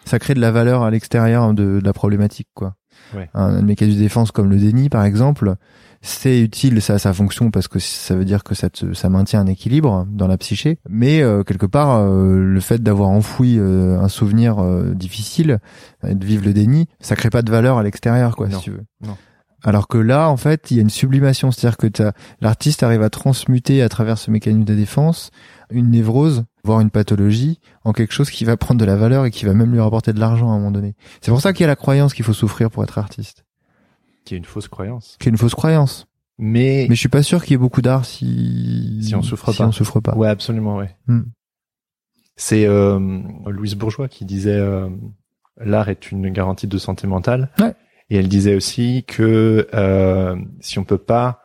ça crée de la valeur à l'extérieur de, de la problématique quoi Ouais. un, un mécanisme de défense comme le déni par exemple c'est utile ça a sa fonction parce que ça veut dire que ça te, ça maintient un équilibre dans la psyché mais euh, quelque part euh, le fait d'avoir enfoui euh, un souvenir euh, difficile et de vivre le déni ça crée pas de valeur à l'extérieur quoi Non. si tu veux Non. alors que là en fait il y a une sublimation c'est-à-dire que l'artiste arrive à transmuter à travers ce mécanisme de défense une névrose, voire une pathologie, en quelque chose qui va prendre de la valeur et qui va même lui rapporter de l'argent à un moment donné. C'est pour ça qu'il y a la croyance qu'il faut souffrir pour être artiste, Qui est une fausse croyance. qui est une fausse croyance. Mais, Mais je suis pas sûr qu'il y ait beaucoup d'art si Si on souffre si pas. on souffre pas. Ouais, absolument, ouais. Hmm. C'est euh, Louise Bourgeois qui disait euh, l'art est une garantie de santé mentale. Ouais. Et elle disait aussi que euh, si on peut pas,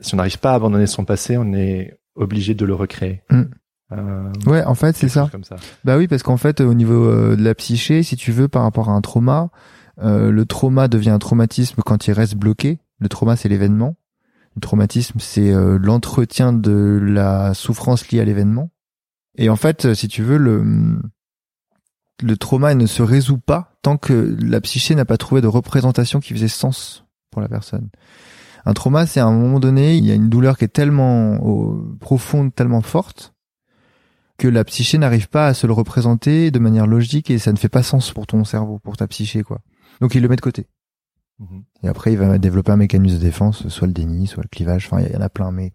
si on n'arrive pas à abandonner son passé, on est obligé de le recréer. Euh, Ouais, en fait, c'est ça. Comme ça. Bah oui, parce qu'en fait, au niveau euh, de la psyché, si tu veux, par rapport à un trauma, euh, le trauma devient un traumatisme quand il reste bloqué. Le trauma, c'est l'événement. Le traumatisme, c'est euh, l'entretien de la souffrance liée à l'événement. Et en fait, euh, si tu veux, le le trauma ne se résout pas tant que la psyché n'a pas trouvé de représentation qui faisait sens pour la personne. Un trauma, c'est à un moment donné, il y a une douleur qui est tellement profonde, tellement forte, que la psyché n'arrive pas à se le représenter de manière logique et ça ne fait pas sens pour ton cerveau, pour ta psyché, quoi. Donc il le met de côté. Mhm. Et après, il va développer un mécanisme de défense, soit le déni, soit le clivage. Enfin, il y en a plein, mais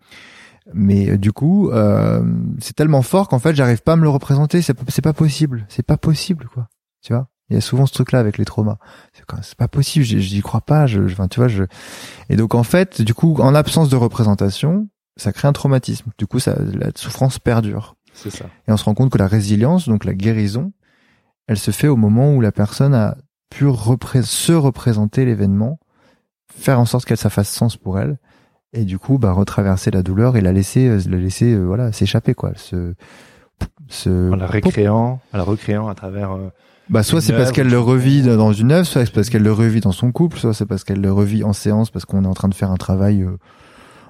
mais euh, du coup, euh, c'est tellement fort qu'en fait, j'arrive pas à me le représenter. C'est pas- possible. C'est pas possible, quoi. Tu vois? Il y a souvent ce truc-là avec les traumas. C'est pas possible. j'y- crois pas. Je, tu vois, je. Et donc, en fait, du coup, en absence de représentation, ça crée un traumatisme. Du coup, ça, la souffrance perdure. C'est ça. Et on se rend compte que la résilience, donc la guérison, elle se fait au moment où la personne a pu repré- se représenter l'événement, faire en sorte qu'elle ça fasse sens pour elle, et du coup, bah, retraverser la douleur et la laisser, euh, la laisser, euh, voilà, s'échapper, quoi. Se, se, En la récréant, en la recréant à travers. euh, bah, soit c'est parce qu'elle le revit dans une œuvre, soit c'est parce qu'elle le revit dans son couple, soit c'est parce qu'elle le revit en séance parce qu'on est en train de faire un travail, euh,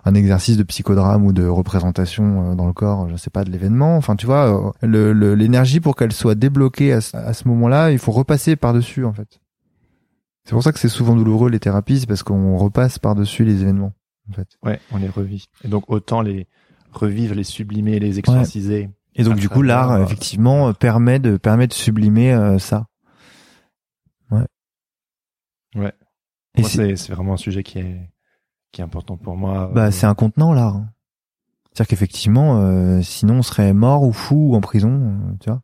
un exercice de psychodrame ou de représentation euh, dans le corps, je sais pas, de l'événement. Enfin, tu vois, euh, le- le- l'énergie pour qu'elle soit débloquée à, ce- à ce moment-là, il faut repasser par-dessus, en fait. C'est pour ça que c'est souvent douloureux les thérapies, c'est parce qu'on repasse par-dessus les événements, en fait. Ouais, on les revit. Et donc autant les revivre, les sublimer, les exorciser. Et donc du coup, l'art, euh, effectivement, euh, permet de permet de sublimer euh, ça. Ouais. Ouais. Et c'est vraiment un sujet qui est qui est important pour moi. Bah, Euh, c'est un contenant l'art. C'est-à-dire qu'effectivement, euh, sinon on serait mort ou fou ou en prison, euh, tu vois.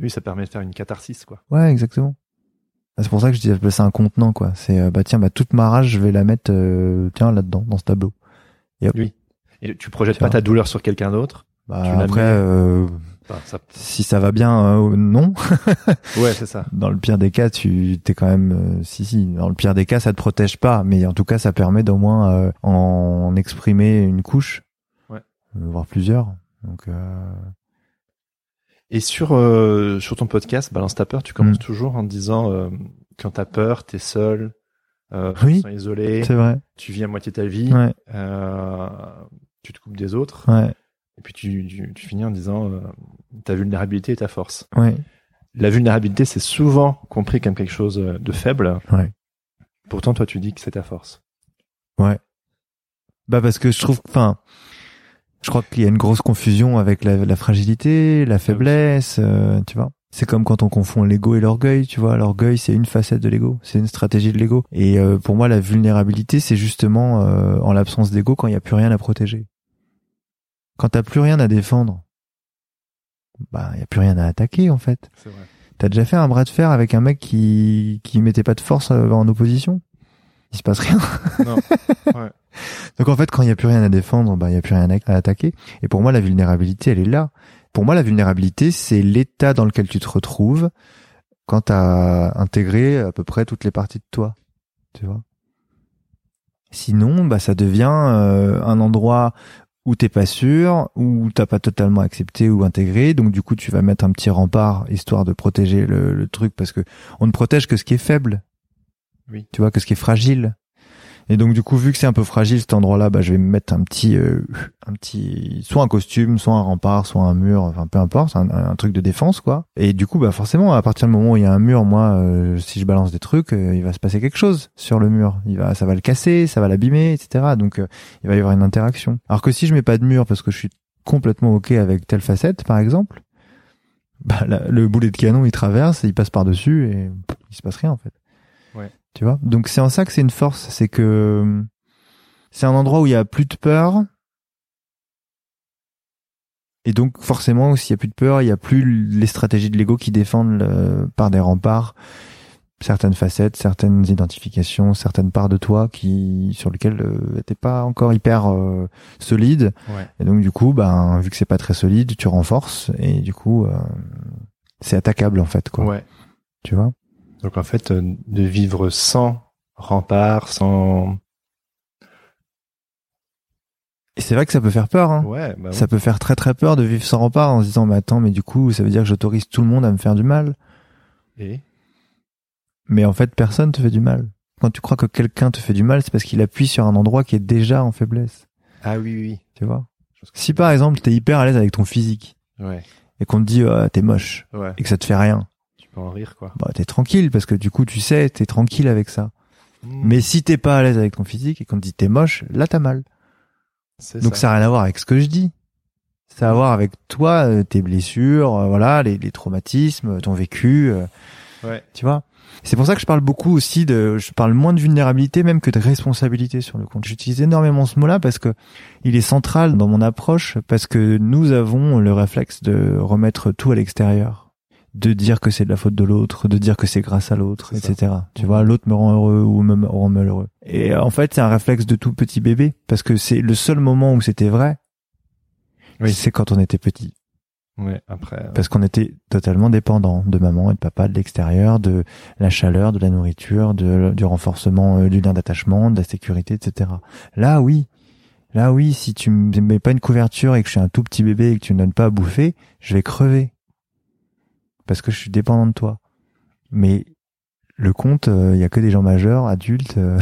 Oui, ça permet de faire une catharsis, quoi. Ouais, exactement. Bah, C'est pour ça que je dis j'appelle ça un contenant, quoi. C'est euh, bah tiens, bah toute ma rage, je vais la mettre, euh, tiens là-dedans, dans ce tableau. Oui. Et tu projettes Tiens. pas ta douleur sur quelqu'un d'autre? Bah après, euh, Enfin, ça... si ça va bien, euh, non. Ouais, c'est ça. Dans le pire des cas, tu t'es quand même, euh, si si. Dans le pire des cas, ça te protège pas, mais en tout cas, ça permet d'au moins euh, en exprimer une couche, Ouais. Euh, voire plusieurs. Donc euh, Et sur euh, sur ton podcast, Balance ta peur, tu commences Mm. toujours en disant euh, quand t'as peur, t'es seul, euh, Oui. tu te sens isolé, c'est vrai. tu vis à moitié ta vie, Ouais, euh, tu te coupes des autres, ouais, et puis tu, tu, tu finis en disant euh, ta vulnérabilité est ta force. ouais. La vulnérabilité, c'est souvent compris comme quelque chose de faible. Ouais. Pourtant, toi, tu dis que c'est ta force. Bah parce que je trouve, enfin, je crois qu'il y a une grosse confusion avec la, la fragilité, la faiblesse, euh, tu vois. C'est comme quand on confond l'ego et l'orgueil, tu vois. L'orgueil, c'est une facette de l'ego, c'est une stratégie de l'ego. Et euh, pour moi, la vulnérabilité, c'est justement euh, en l'absence d'ego quand il n'y a plus rien à protéger. Quand t'as plus rien à défendre, bah il y a plus rien à attaquer en fait. C'est vrai. T'as déjà fait un bras de fer avec un mec qui qui mettait pas de force euh, en opposition? Il se passe rien. Non. Ouais. Donc en fait, quand il y a plus rien à défendre, bah il y a plus rien à, à attaquer. Et pour moi, la vulnérabilité, elle est là. Pour moi, la vulnérabilité, c'est l'état dans lequel tu te retrouves quand t'as intégré à peu près toutes les parties de toi. Tu vois? Sinon, bah ça devient euh, un endroit où t'es pas sûr, où t'as pas totalement accepté ou intégré. Donc du coup, tu vas mettre un petit rempart histoire de protéger le, le truc parce que on ne protège que ce qui est faible. Oui. Tu vois que ce qui est fragile. Et donc du coup, vu que c'est un peu fragile cet endroit-là, bah je vais me mettre un petit, euh, un petit, soit un costume, soit un rempart, soit un mur, enfin peu importe, un, un truc de défense quoi. Et du coup, bah forcément, à partir du moment où il y a un mur, moi, euh, si je balance des trucs, euh, il va se passer quelque chose sur le mur. Il va, ça va le casser, ça va l'abîmer, etc. Donc euh, il va y avoir une interaction. Alors que si je mets pas de mur parce que je suis complètement ok avec telle facette, par exemple, bah le boulet de canon il traverse, il passe par dessus et pff, il se passe rien en fait. Tu vois? Donc c'est en ça que c'est une force, c'est que c'est un endroit où il y a plus de peur. Et donc forcément, s'il y a plus de peur, il y a plus les stratégies de l'ego qui défendent le- par des remparts certaines facettes, certaines identifications, certaines parts de toi qui sur lesquelles euh, t'es pas encore hyper euh, solide. Ouais. Et donc du coup, ben vu que c'est pas très solide, tu renforces et du coup euh, c'est attaquable en fait quoi. Ouais. Tu vois? Donc en fait, euh, de vivre sans rempart, sans. Et c'est vrai que ça peut faire peur. Hein. Ouais. Bah Ça peut faire très très peur de vivre sans rempart en se disant mais attends mais du coup ça veut dire que j'autorise tout le monde à me faire du mal. Et Mais en fait personne te fait du mal. Quand tu crois que quelqu'un te fait du mal, c'est parce qu'il appuie sur un endroit qui est déjà en faiblesse. ah oui, oui. Tu vois? Si par exemple t'es hyper à l'aise avec ton physique Ouais. et qu'on te dit ah, t'es moche Ouais. et que ça te fait rien, Tu peux en rire, quoi. bah t'es tranquille parce que du coup tu sais t'es tranquille avec ça. Mais si t'es pas à l'aise avec ton physique et qu'on te dit t'es moche, là t'as mal. Donc ça n'a rien à voir avec ce que je dis. Ça a à voir avec toi, euh, tes blessures, euh, voilà, les, les traumatismes, ton vécu, euh, Ouais. tu vois. C'est pour ça que je parle beaucoup aussi de, je parle moins de vulnérabilité même que de responsabilité sur le compte. J'utilise énormément ce mot-là parce que il est central dans mon approche parce que nous avons le réflexe de remettre tout à l'extérieur, de dire que c'est de la faute de l'autre, de dire que c'est grâce à l'autre, ça. etc. Tu vois, l'autre me rend heureux ou me rend malheureux. Et euh, en fait, c'est un réflexe de tout petit bébé parce que c'est le seul moment où c'était vrai. Oui. C'est quand on était petit Ouais, après. euh, parce qu'on était totalement dépendant de maman et de papa, de l'extérieur, de la chaleur, de la nourriture, de, du renforcement euh, du lien d'attachement, de la sécurité, etc. Là, oui. Là, oui, si tu me mets pas une couverture et que je suis un tout petit bébé et que tu me donnes pas à bouffer, je vais crever. Parce que je suis dépendant de toi. Mais le compte, il y a que des gens majeurs, adultes. euh.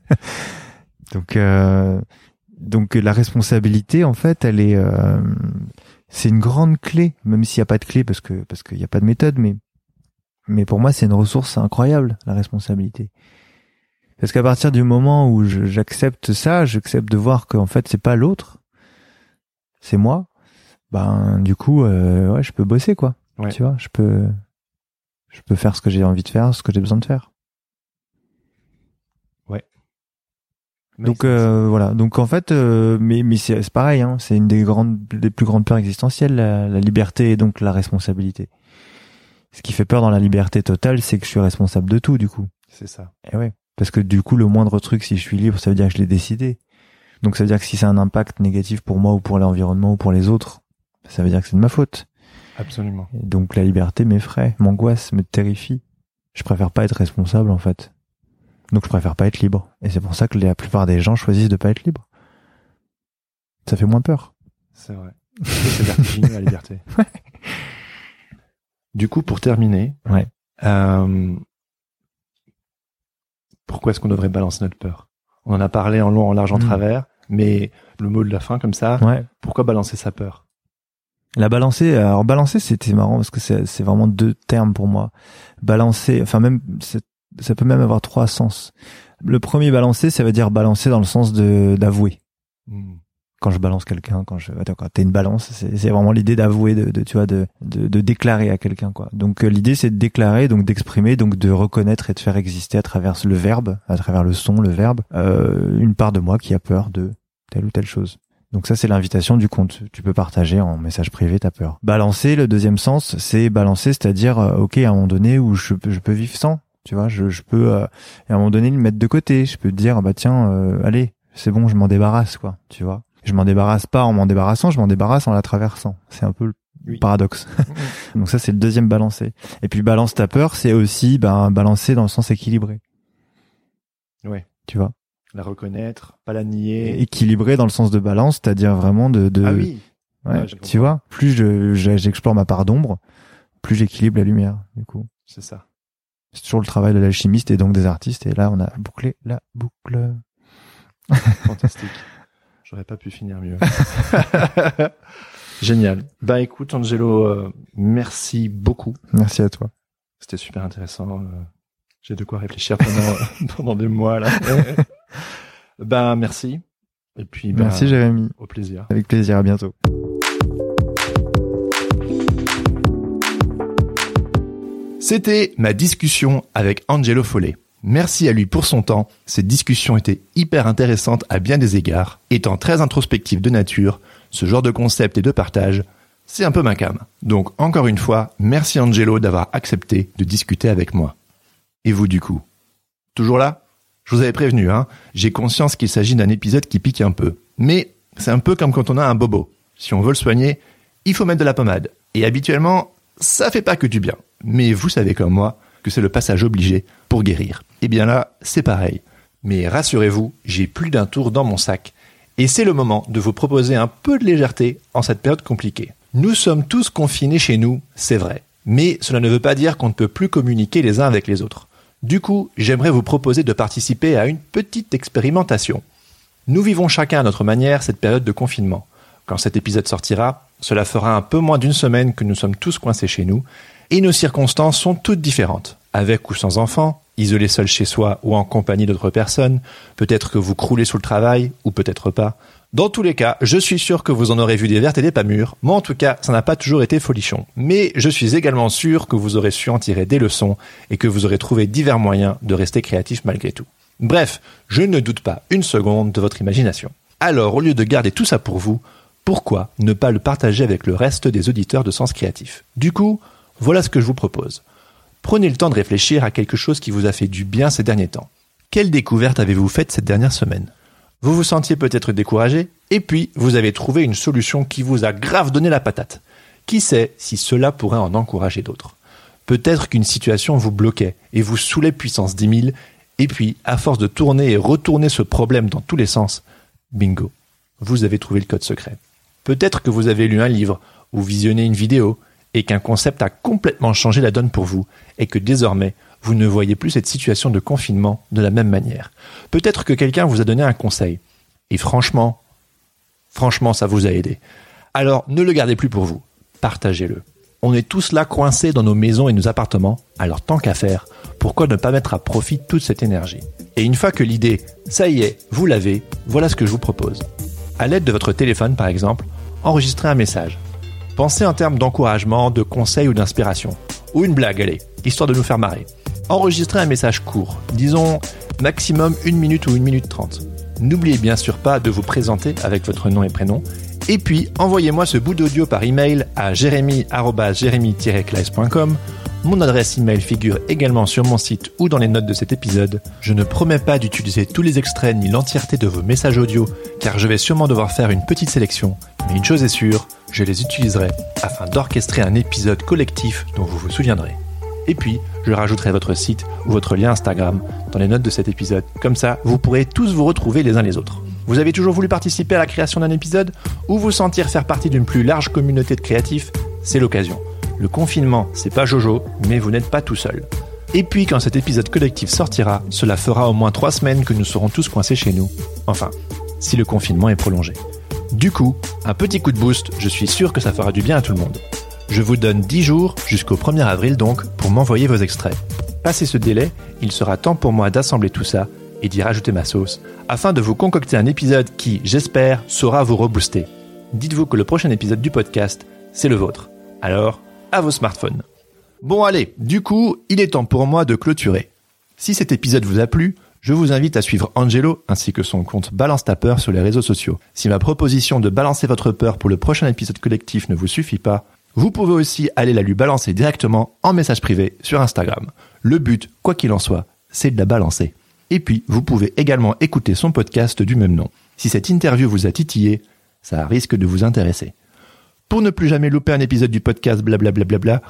donc, euh, donc la responsabilité, en fait, elle est, euh, c'est une grande clé, même s'il n'y a pas de clé parce que parce qu'il n'y a pas de méthode, mais mais pour moi c'est une ressource incroyable la responsabilité. Parce qu'à partir du moment où j'accepte ça, j'accepte de voir qu'en fait c'est pas l'autre, c'est moi. Ben du coup, euh, ouais, je peux bosser quoi. Ouais. Tu vois, je peux je peux faire ce que j'ai envie de faire, ce que j'ai besoin de faire. Donc euh, voilà. Donc en fait, euh, mais mais c'est c'est pareil. Hein, c'est une des grandes, des plus grandes peurs existentielles, la, la liberté et donc la responsabilité. Ce qui fait peur dans la liberté totale, c'est que je suis responsable de tout du coup. c'est ça. Et ouais. Parce que du coup, le moindre truc, si je suis libre, ça veut dire que je l'ai décidé. Donc ça veut dire que si c'est un impact négatif pour moi ou pour l'environnement ou pour les autres, ça veut dire que c'est de ma faute. Absolument. Et donc la liberté m'effraie, m'angoisse, me terrifie. Je préfère pas être responsable en fait. Donc je préfère pas être libre. Et c'est pour ça que la plupart des gens choisissent de pas être libre. Ça fait moins peur. C'est vrai. c'est vertigineux la liberté. Du coup, pour terminer, Ouais. euh, pourquoi est-ce qu'on devrait balancer notre peur? On en a parlé en long, en large, en Mm. travers, mais le mot de la fin comme ça, Ouais. pourquoi balancer sa peur? La balancer, alors balancer c'était marrant parce que c'est vraiment deux termes pour moi. Balancer, enfin même ça peut même avoir trois sens. Le premier balancer, ça veut dire balancer dans le sens de d'avouer. Hmm. Quand je balance quelqu'un, quand je attends, quand t'es une balance, c'est vraiment l'idée d'avouer, de, de tu vois, de, de de déclarer à quelqu'un quoi. Donc euh, l'idée c'est de déclarer, donc d'exprimer, donc de reconnaître et de faire exister à travers le verbe, à travers le son, le verbe, euh, une part de moi qui a peur de telle ou telle chose. Donc ça c'est l'invitation du compte. Tu peux partager en message privé ta peur. Balancer, le deuxième sens, c'est balancer, c'est-à-dire euh, ok à un moment donné où je peux, je peux vivre sans. Tu vois, je, je peux euh, à un moment donné le mettre de côté. Je peux te dire bah tiens, euh, allez, c'est bon, je m'en débarrasse quoi. Tu vois, je m'en débarrasse pas en m'en débarrassant, je m'en débarrasse en la traversant. C'est un peu le Oui. paradoxe. Donc ça c'est le deuxième balancer. Et puis balance ta peur, c'est aussi ben balancer dans le sens équilibré. Ouais. Tu vois, La reconnaître, pas la nier. équilibré dans le sens de balance, c'est-à-dire vraiment de, de Ah oui. Ouais, tu vois, plus je je- j'explore ma part d'ombre, plus j'équilibre la lumière. Du coup, C'est ça. c'est toujours le travail de l'alchimiste et donc des artistes. Et là, on a bouclé la boucle. Fantastique. J'aurais pas pu finir mieux. Génial. Bah écoute, Angelo, euh, merci beaucoup. Merci à toi. C'était super intéressant. euh, J'ai de quoi réfléchir pendant, pendant des mois là. Bah merci. Et puis bah, Merci Jérémy. au plaisir. Avec plaisir. À bientôt. C'était ma discussion avec Angelo Follet. Merci à lui pour son temps. Cette discussion était hyper intéressante à bien des égards. Étant très introspectif de nature, ce genre de concept et de partage, c'est un peu ma cam. Donc encore une fois, merci Angelo d'avoir accepté de discuter avec moi. Et vous du coup? Toujours là? Je vous avais prévenu, hein. J'ai conscience qu'il s'agit d'un épisode qui pique un peu. Mais c'est un peu comme quand on a un bobo. Si on veut le soigner, il faut mettre de la pommade. Et habituellement, ça fait pas que du bien. Mais vous savez comme moi que c'est le passage obligé pour guérir. Et bien là, c'est pareil. Mais rassurez-vous, j'ai plus d'un tour dans mon sac. Et c'est le moment de vous proposer un peu de légèreté en cette période compliquée. Nous sommes tous confinés chez nous, c'est vrai. Mais cela ne veut pas dire qu'on ne peut plus communiquer les uns avec les autres. Du coup, j'aimerais vous proposer de participer à une petite expérimentation. Nous vivons chacun à notre manière cette période de confinement. Quand cet épisode sortira, cela fera un peu moins d'une semaine que nous sommes tous coincés chez nous, et nos circonstances sont toutes différentes. Avec ou sans enfants, isolé seul chez soi ou en compagnie d'autres personnes, peut-être que vous croulez sous le travail, ou peut-être pas. Dans tous les cas, je suis sûr que vous en aurez vu des vertes et des pas mûres. Moi, en tout cas, ça n'a pas toujours été folichon. Mais je suis également sûr que vous aurez su en tirer des leçons et que vous aurez trouvé divers moyens de rester créatif malgré tout. Bref, je ne doute pas une seconde de votre imagination. Alors, au lieu de garder tout ça pour vous, pourquoi ne pas le partager avec le reste des auditeurs de Sens Créatif? Du coup, voilà ce que je vous propose. Prenez le temps de réfléchir à quelque chose qui vous a fait du bien ces derniers temps. Quelle découverte avez-vous faite cette dernière semaine? Vous vous sentiez peut-être découragé, et puis vous avez trouvé une solution qui vous a grave donné la patate. Qui sait si cela pourrait en encourager d'autres? Peut-être qu'une situation vous bloquait et vous saoulait puissance 10 000, et puis, à force de tourner et retourner ce problème dans tous les sens, bingo, vous avez trouvé le code secret. Peut-être que vous avez lu un livre ou visionné une vidéo et qu'un concept a complètement changé la donne pour vous et que désormais vous ne voyez plus cette situation de confinement de la même manière. Peut-être que quelqu'un vous a donné un conseil. Et franchement, franchement, ça vous a aidé. Alors ne le gardez plus pour vous. Partagez-le. On est tous là coincés dans nos maisons et nos appartements, alors tant qu'à faire, pourquoi ne pas mettre à profit toute cette énergie? Et une fois que l'idée, ça y est, vous l'avez, voilà ce que je vous propose. À l'aide de votre téléphone par exemple, enregistrez un message. Pensez en termes d'encouragement, de conseil ou d'inspiration. Ou une blague, allez, histoire de nous faire marrer enregistrez un message court, disons maximum 1 minute ou 1 minute 30. N'oubliez bien sûr pas de vous présenter avec votre nom et prénom. Et puis, envoyez-moi ce bout d'audio par email à jérémy-classe.com. Mon adresse email figure également sur mon site ou dans les notes de cet épisode. Je ne promets pas d'utiliser tous les extraits ni l'entièreté de vos messages audio, car je vais sûrement devoir faire une petite sélection. Mais une chose est sûre, je les utiliserai afin d'orchestrer un épisode collectif dont vous vous souviendrez. Et puis, je rajouterai votre site ou votre lien Instagram dans les notes de cet épisode. Comme ça, vous pourrez tous vous retrouver les uns les autres. Vous avez toujours voulu participer à la création d'un épisode ou vous sentir faire partie d'une plus large communauté de créatifs? C'est l'occasion. Le confinement, c'est pas Jojo, mais vous n'êtes pas tout seul. Et puis quand cet épisode collectif sortira, cela fera au moins trois semaines que nous serons tous coincés chez nous. Enfin, si le confinement est prolongé. Du coup, un petit coup de boost, je suis sûr que ça fera du bien à tout le monde. Je vous donne 10 jours, jusqu'au 1er avril donc, pour m'envoyer vos extraits. Passé ce délai, il sera temps pour moi d'assembler tout ça et d'y rajouter ma sauce, afin de vous concocter un épisode qui, j'espère, saura vous rebooster. Dites-vous que le prochain épisode du podcast, c'est le vôtre. Alors, à vos smartphones. Bon allez, du coup, il est temps pour moi de clôturer. Si cet épisode vous a plu, je vous invite à suivre Angelo ainsi que son compte Balance ta peur sur les réseaux sociaux. Si ma proposition de balancer votre peur pour le prochain épisode collectif ne vous suffit pas, vous pouvez aussi aller la lui balancer directement en message privé sur Instagram. Le but, quoi qu'il en soit, c'est de la balancer. Et puis, vous pouvez également écouter son podcast du même nom. Si cette interview vous a titillé, ça risque de vous intéresser. Pour ne plus jamais louper un épisode du podcast blablabla,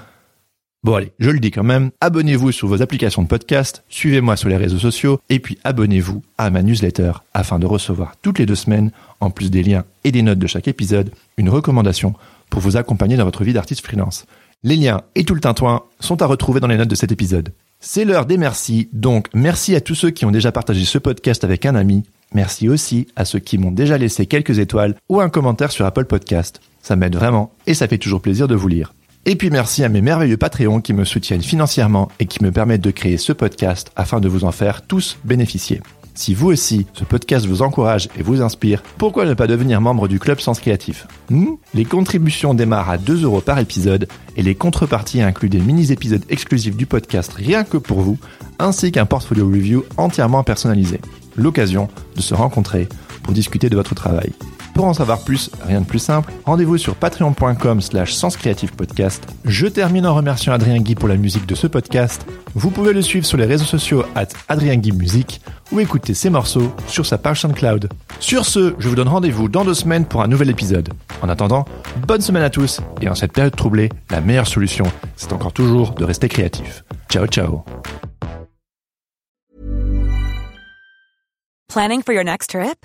bon allez, je le dis quand même, abonnez-vous sur vos applications de podcast, suivez-moi sur les réseaux sociaux, et puis abonnez-vous à ma newsletter afin de recevoir toutes les deux semaines, en plus des liens et des notes de chaque épisode, une recommandation pour vous accompagner dans votre vie d'artiste freelance. Les liens et tout le tintouin sont à retrouver dans les notes de cet épisode. C'est l'heure des merci, donc merci à tous ceux qui ont déjà partagé ce podcast avec un ami. Merci aussi à ceux qui m'ont déjà laissé quelques étoiles ou un commentaire sur Apple Podcast. Ça m'aide vraiment et ça fait toujours plaisir de vous lire. Et puis merci à mes merveilleux Patreons qui me soutiennent financièrement et qui me permettent de créer ce podcast afin de vous en faire tous bénéficier. Si vous aussi, ce podcast vous encourage et vous inspire, pourquoi ne pas devenir membre du Club Sens Créatif? Les contributions démarrent à 2 euros par épisode et les contreparties incluent des mini-épisodes exclusifs du podcast rien que pour vous, ainsi qu'un portfolio review entièrement personnalisé. L'occasion de se rencontrer pour discuter de votre travail. Pour en savoir plus, rien de plus simple, rendez-vous sur patreon.com slash podcast. Je termine en remerciant Adrien Guy pour la musique de ce podcast. Vous pouvez le suivre sur les réseaux sociaux at Adrien ou écouter ses morceaux sur sa page SoundCloud. Sur ce, je vous donne rendez-vous dans deux semaines pour un nouvel épisode. En attendant, bonne semaine à tous et en cette période troublée, la meilleure solution, c'est encore toujours de rester créatif. Ciao ciao Planning for your next trip?